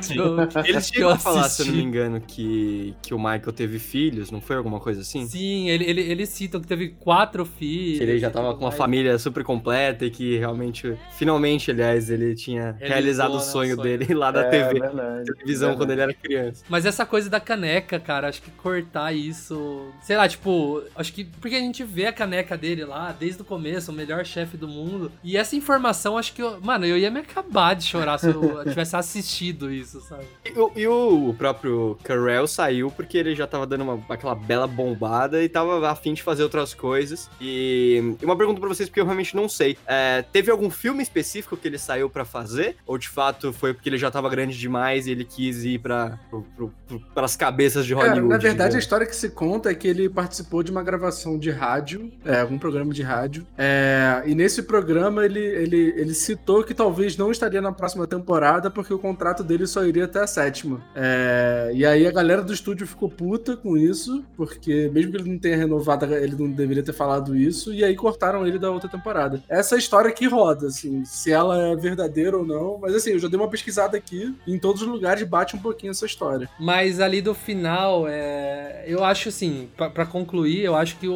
Speaker 1: que eu-
Speaker 6: Eles
Speaker 1: que eu
Speaker 6: chegam a falar, se eu não me engano, que, que o Michael teve filhos, não foi alguma coisa assim?
Speaker 1: Sim, ele, ele, eles citam que teve quatro filhos.
Speaker 6: Que ele já tava com uma família super completa e que realmente, finalmente, aliás, ele tinha
Speaker 1: Realizou,
Speaker 6: realizado o sonho
Speaker 1: sonho.
Speaker 6: dele lá da
Speaker 2: É,
Speaker 6: TV,
Speaker 2: verdade,
Speaker 6: televisão,
Speaker 2: verdade.
Speaker 6: quando ele era criança.
Speaker 1: Mas essa coisa da caneca, cara, acho que cortar isso. Sei lá, tipo, acho que. Porque a gente vê a caneca dele lá desde o começo, o melhor chefe do mundo. E essa informação, acho que. Eu, mano, eu ia me acabar de chorar se eu tivesse assistido isso, sabe?
Speaker 6: E, o- e o próprio Carell saiu porque ele já tava dando uma, aquela bela bombada e tava afim de fazer outras coisas. E, e uma pergunta pra vocês, porque eu realmente não sei. É, teve algum filme específico que ele saiu pra fazer? Ou de fato foi porque ele já tava grande demais e ele quis ir pra, pro, pro, pras cabeças de
Speaker 5: Cara,
Speaker 6: Hollywood?
Speaker 5: na verdade, a história que se conta é que ele participou de uma gravação de rádio, é, algum programa de rádio. é, e nesse programa ele, ele, ele citou que talvez não estaria na próxima temporada porque o contrato dele só iria até a sétima. É, e aí a galera do estúdio ficou puta com isso, porque mesmo que ele não tenha renovado, ele não deveria ter falado isso, e aí cortaram ele da outra temporada. Essa é a história que roda, assim, se ela é verdadeira ou não. Mas assim, eu já dei uma pesquisada aqui, em todos os lugares bate um pouquinho essa história.
Speaker 1: Mas ali do final, é, eu acho assim, pra, pra concluir, eu acho que o,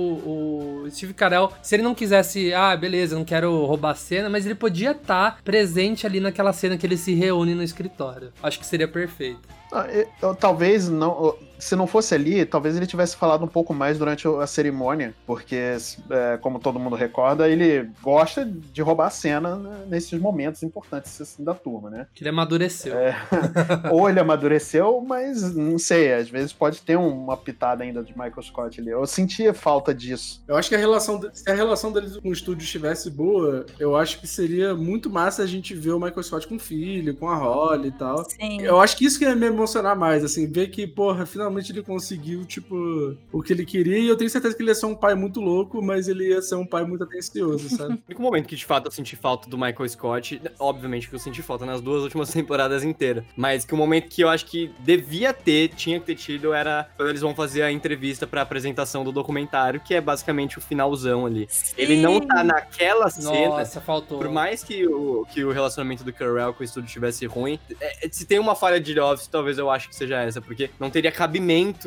Speaker 1: o Steve Carell, se ele não quisesse, ah, beleza, eu não quero roubar a cena, mas ele podia estar presente ali naquela cena que ele se reúne no escritório. Acho que seria perfeito.
Speaker 2: Ah, eu- eu- talvez não. Se não fosse ali, talvez ele tivesse falado um pouco mais durante a cerimônia, porque, é, como todo mundo recorda, ele gosta de roubar a cena né, nesses momentos importantes assim, da turma, né?
Speaker 1: Que ele amadureceu.
Speaker 2: É. Ou ele amadureceu, mas não sei, às vezes pode ter uma pitada ainda de Michael Scott ali. Eu sentia falta disso.
Speaker 5: Eu acho que a relação, se a relação deles com o estúdio estivesse boa, eu acho que seria muito massa a gente ver o Michael Scott com o filho, com a Holly e tal.
Speaker 7: Sim.
Speaker 5: Eu acho que isso que ia me emocionar mais, assim, ver que, porra, finalmente ele conseguiu, tipo, o que ele queria, e eu tenho certeza que ele ia ser um pai muito louco, mas ele ia ser um pai muito atencioso, sabe?
Speaker 6: O único momento que de fato eu senti falta do Michael Scott, obviamente que eu senti falta nas duas últimas temporadas inteiras, mas que o momento que eu acho que devia ter, tinha que ter tido, era quando eles vão fazer a entrevista pra apresentação do documentário, que é basicamente o finalzão ali. Ele não tá naquela cena.
Speaker 1: Nossa, faltou.
Speaker 6: Por mais que o, que o relacionamento do Carell com o estúdio estivesse ruim, é, é, se tem uma falha de The Office, talvez eu acho que seja essa, porque não teria cabimento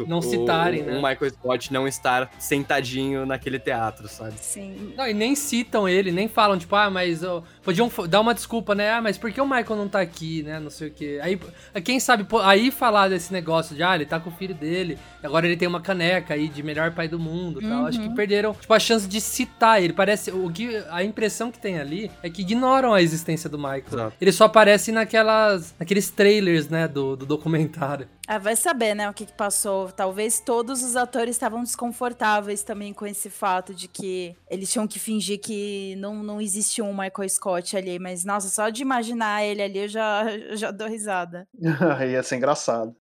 Speaker 1: Não
Speaker 6: o,
Speaker 1: citarem,
Speaker 6: o
Speaker 1: né?
Speaker 6: Michael Scott não estar sentadinho naquele teatro, sabe?
Speaker 7: Sim.
Speaker 1: Não, e nem citam ele, nem falam, tipo, ah, mas ó, podiam dar uma desculpa, né? Ah, mas por que o Michael não tá aqui, né? Não sei o quê. Aí, quem sabe, aí falar desse negócio de, ah, ele tá com o filho dele, agora ele tem uma caneca aí de melhor pai do mundo e tal. Acho que perderam, tipo, a chance de citar ele. Parece, o que, a impressão que tem ali é que ignoram a existência do Michael.
Speaker 6: Exato.
Speaker 1: Ele só aparece naquelas, naqueles trailers, né, do, do documentário.
Speaker 7: Ah, vai saber, né, o que, que passou. Talvez todos os atores estavam desconfortáveis também com esse fato de que eles tinham que fingir que não, não existia um Michael Scott ali. Mas, nossa, só de imaginar ele ali eu já, eu já dou risada.
Speaker 2: Ia ser engraçado.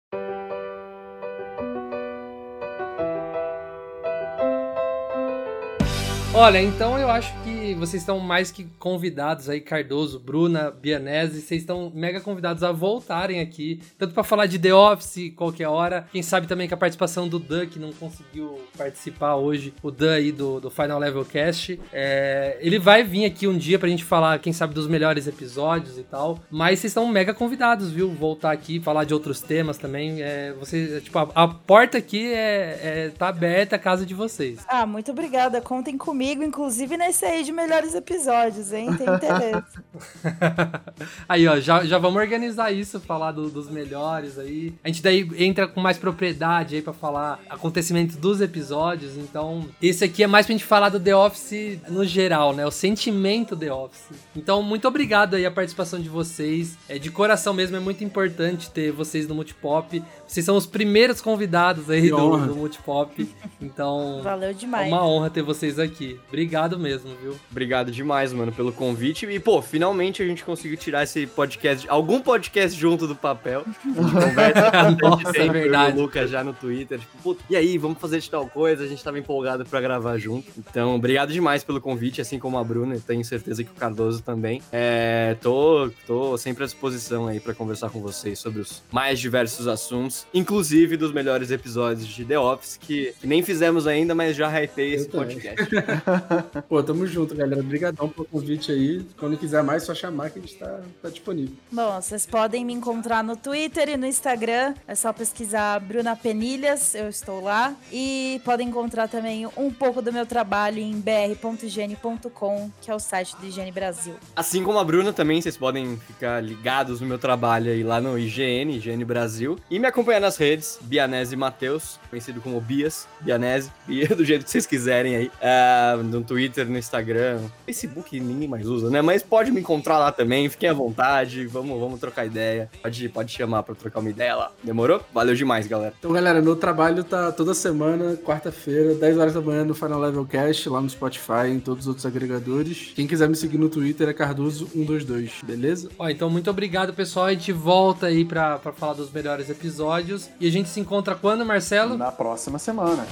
Speaker 1: Olha, então eu acho que vocês estão mais que convidados aí, Cardoso, Bruna, Bianese, vocês estão mega convidados a voltarem aqui, tanto pra falar de The Office qualquer hora, quem sabe também com a participação do Dan, que não conseguiu participar hoje, o Dan aí do, do Final Level Cast. É, ele vai vir aqui um dia pra gente falar, quem sabe, dos melhores episódios e tal, mas vocês estão mega convidados, viu? Voltar aqui, falar de outros temas também. É, você, tipo, a, a porta aqui é, é, tá aberta, a casa de vocês.
Speaker 7: Ah, muito obrigada. Contem comigo, inclusive nesse aí de melhores episódios, hein? Tem interesse.
Speaker 1: aí, ó, já, já vamos organizar isso, falar do- dos melhores aí. A gente daí entra com mais propriedade aí pra falar acontecimento dos episódios. Então, esse aqui é mais pra gente falar do The Office no geral, né? O sentimento The Office. Então, muito obrigado aí a participação de vocês. É de coração mesmo, é muito importante ter vocês no Multipop. Vocês são os primeiros convidados aí
Speaker 5: Que
Speaker 1: do,
Speaker 5: honra.
Speaker 1: do Multipop. Então,
Speaker 7: Valeu
Speaker 1: é
Speaker 7: demais.
Speaker 1: uma honra ter vocês aqui. Obrigado mesmo, viu?
Speaker 6: Obrigado demais, mano, pelo convite. E, pô, finalmente a gente conseguiu tirar esse podcast, algum podcast junto do papel. A gente conversa
Speaker 1: Nossa,
Speaker 6: tempo, eu e
Speaker 1: verdade.
Speaker 6: o Lucas já no Twitter. Tipo, e aí, vamos fazer de tal coisa? A gente tava empolgado pra gravar junto. Então, obrigado demais pelo convite, assim como a Bruna. Eu tenho certeza que o Cardoso também. É, tô, tô sempre à disposição aí pra conversar com vocês sobre os mais diversos assuntos, inclusive dos melhores episódios de The Office, que, que nem fizemos ainda, mas já hypei esse podcast.
Speaker 5: Pô, tamo junto, galera. Obrigadão pelo convite aí. Quando quiser mais, só chamar que a gente tá, tá disponível.
Speaker 7: Bom, vocês podem me encontrar no Twitter e no Instagram. É só pesquisar Bruna Penilhas, eu estou lá. E podem encontrar também um pouco do meu trabalho em br.higiene.com, que é o site do Higiene Brasil.
Speaker 6: Assim como a Bruna também, vocês podem ficar ligados no meu trabalho aí lá no IGN, IGN Brasil. E me acompanhar nas redes, Bianese Matheus, conhecido como Bias, Bianese, Bia, do jeito que vocês quiserem aí. Ah, no Twitter, no Instagram, Facebook ninguém mais usa, né? Mas pode me encontrar lá também, fiquem à vontade, vamos, vamos trocar ideia. Pode, pode chamar pra trocar uma ideia lá. Demorou? Valeu demais, galera.
Speaker 5: Então, galera, meu trabalho tá toda semana, quarta-feira, 10 horas da manhã no Final Level Cast, lá no Spotify, em todos os outros agregadores. Quem quiser me seguir no Twitter é Cardoso122, beleza?
Speaker 1: Ó, então muito obrigado, pessoal. A gente volta aí pra, pra falar dos melhores episódios. E a gente se encontra quando, Marcelo?
Speaker 2: Na próxima semana.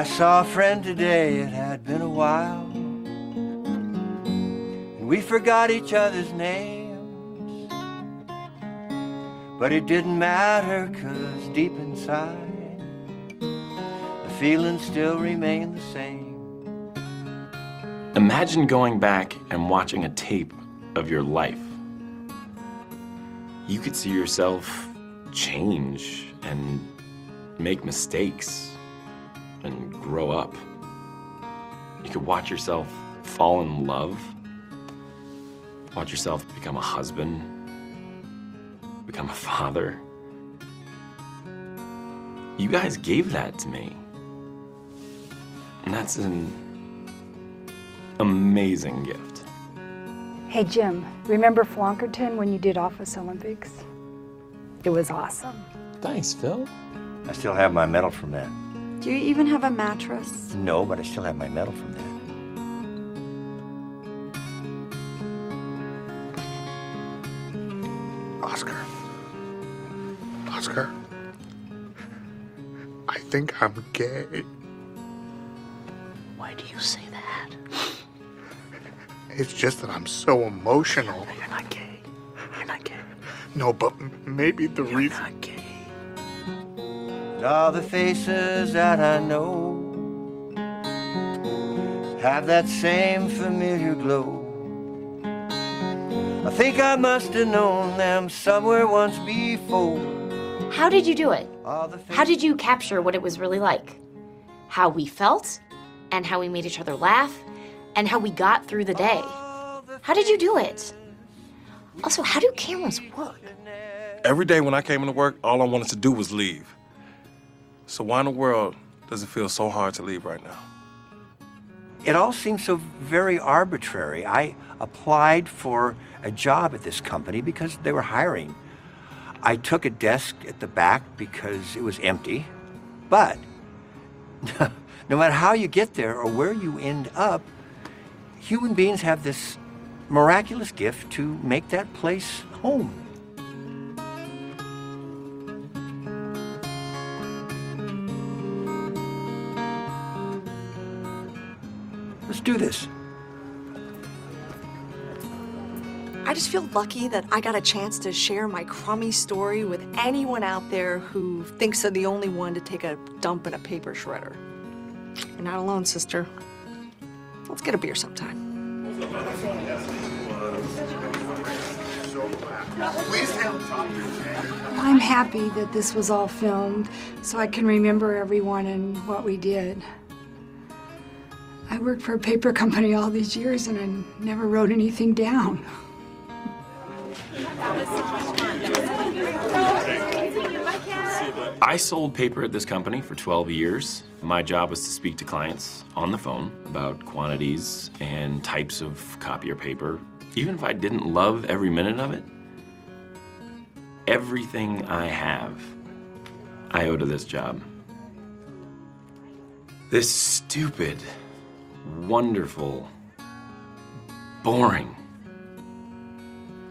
Speaker 12: I saw a friend today, it had been a while. And we forgot each other's names. But it didn't matter, cause deep inside, the feelings still remain the same.
Speaker 13: Imagine going back and watching a tape of your life. You could see yourself change and make mistakes and grow up. You could watch yourself fall in love, watch yourself become a husband, become a father. You guys gave that to me. And that's an amazing gift.
Speaker 14: Hey, Jim, remember Flonkerton when you did Office Olympics? It was awesome.
Speaker 13: Thanks, Phil.
Speaker 12: I still have my medal from that.
Speaker 14: Do you even have a mattress?
Speaker 12: No, but I still have my medal from that.
Speaker 15: Oscar. Oscar. I think I'm gay.
Speaker 16: Why do you say that?
Speaker 15: It's just that I'm so emotional.
Speaker 16: You're not gay. You're not gay.
Speaker 15: No, but maybe the reason.
Speaker 12: All the faces that I know have that same familiar glow. I think I must have known them somewhere once before.
Speaker 17: How did you do it? How did you capture what it was really like? How we felt, and how we made each other laugh, and how we got through the day. How did you do it? Also, how do cameras work?
Speaker 18: Every day when I came into work, all I wanted to do was leave. So why in the world does it feel so hard to leave right now?
Speaker 12: It all seems so very arbitrary. I applied for a job at this company because they were hiring. I took a desk at the back because it was empty. But no matter how you get there or where you end up, human beings have this miraculous gift to make that place home. Do this.
Speaker 11: I just feel lucky that I got a chance to share my crummy story with anyone out there who thinks they're the only one to take a dump in a paper shredder. You're not alone, sister. Let's get a beer sometime.
Speaker 14: I'm happy that this was all filmed so I can remember everyone and what we did. I worked for a paper company all these years and I never wrote anything down.
Speaker 13: I sold paper at this company for 12 years. My job was to speak to clients on the phone about quantities and types of copier paper. Even if I didn't love every minute of it, everything I have, I owe to this job. This stupid, wonderful, boring,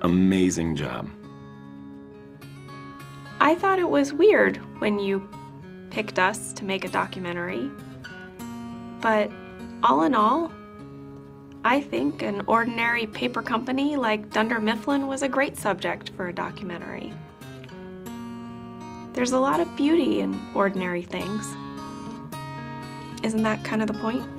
Speaker 13: amazing job.
Speaker 19: I thought it was weird when you picked us to make a documentary. But all in all, I think an ordinary paper company like Dunder Mifflin was a great subject for a documentary. There's a lot of beauty in ordinary things. Isn't that kind of the point?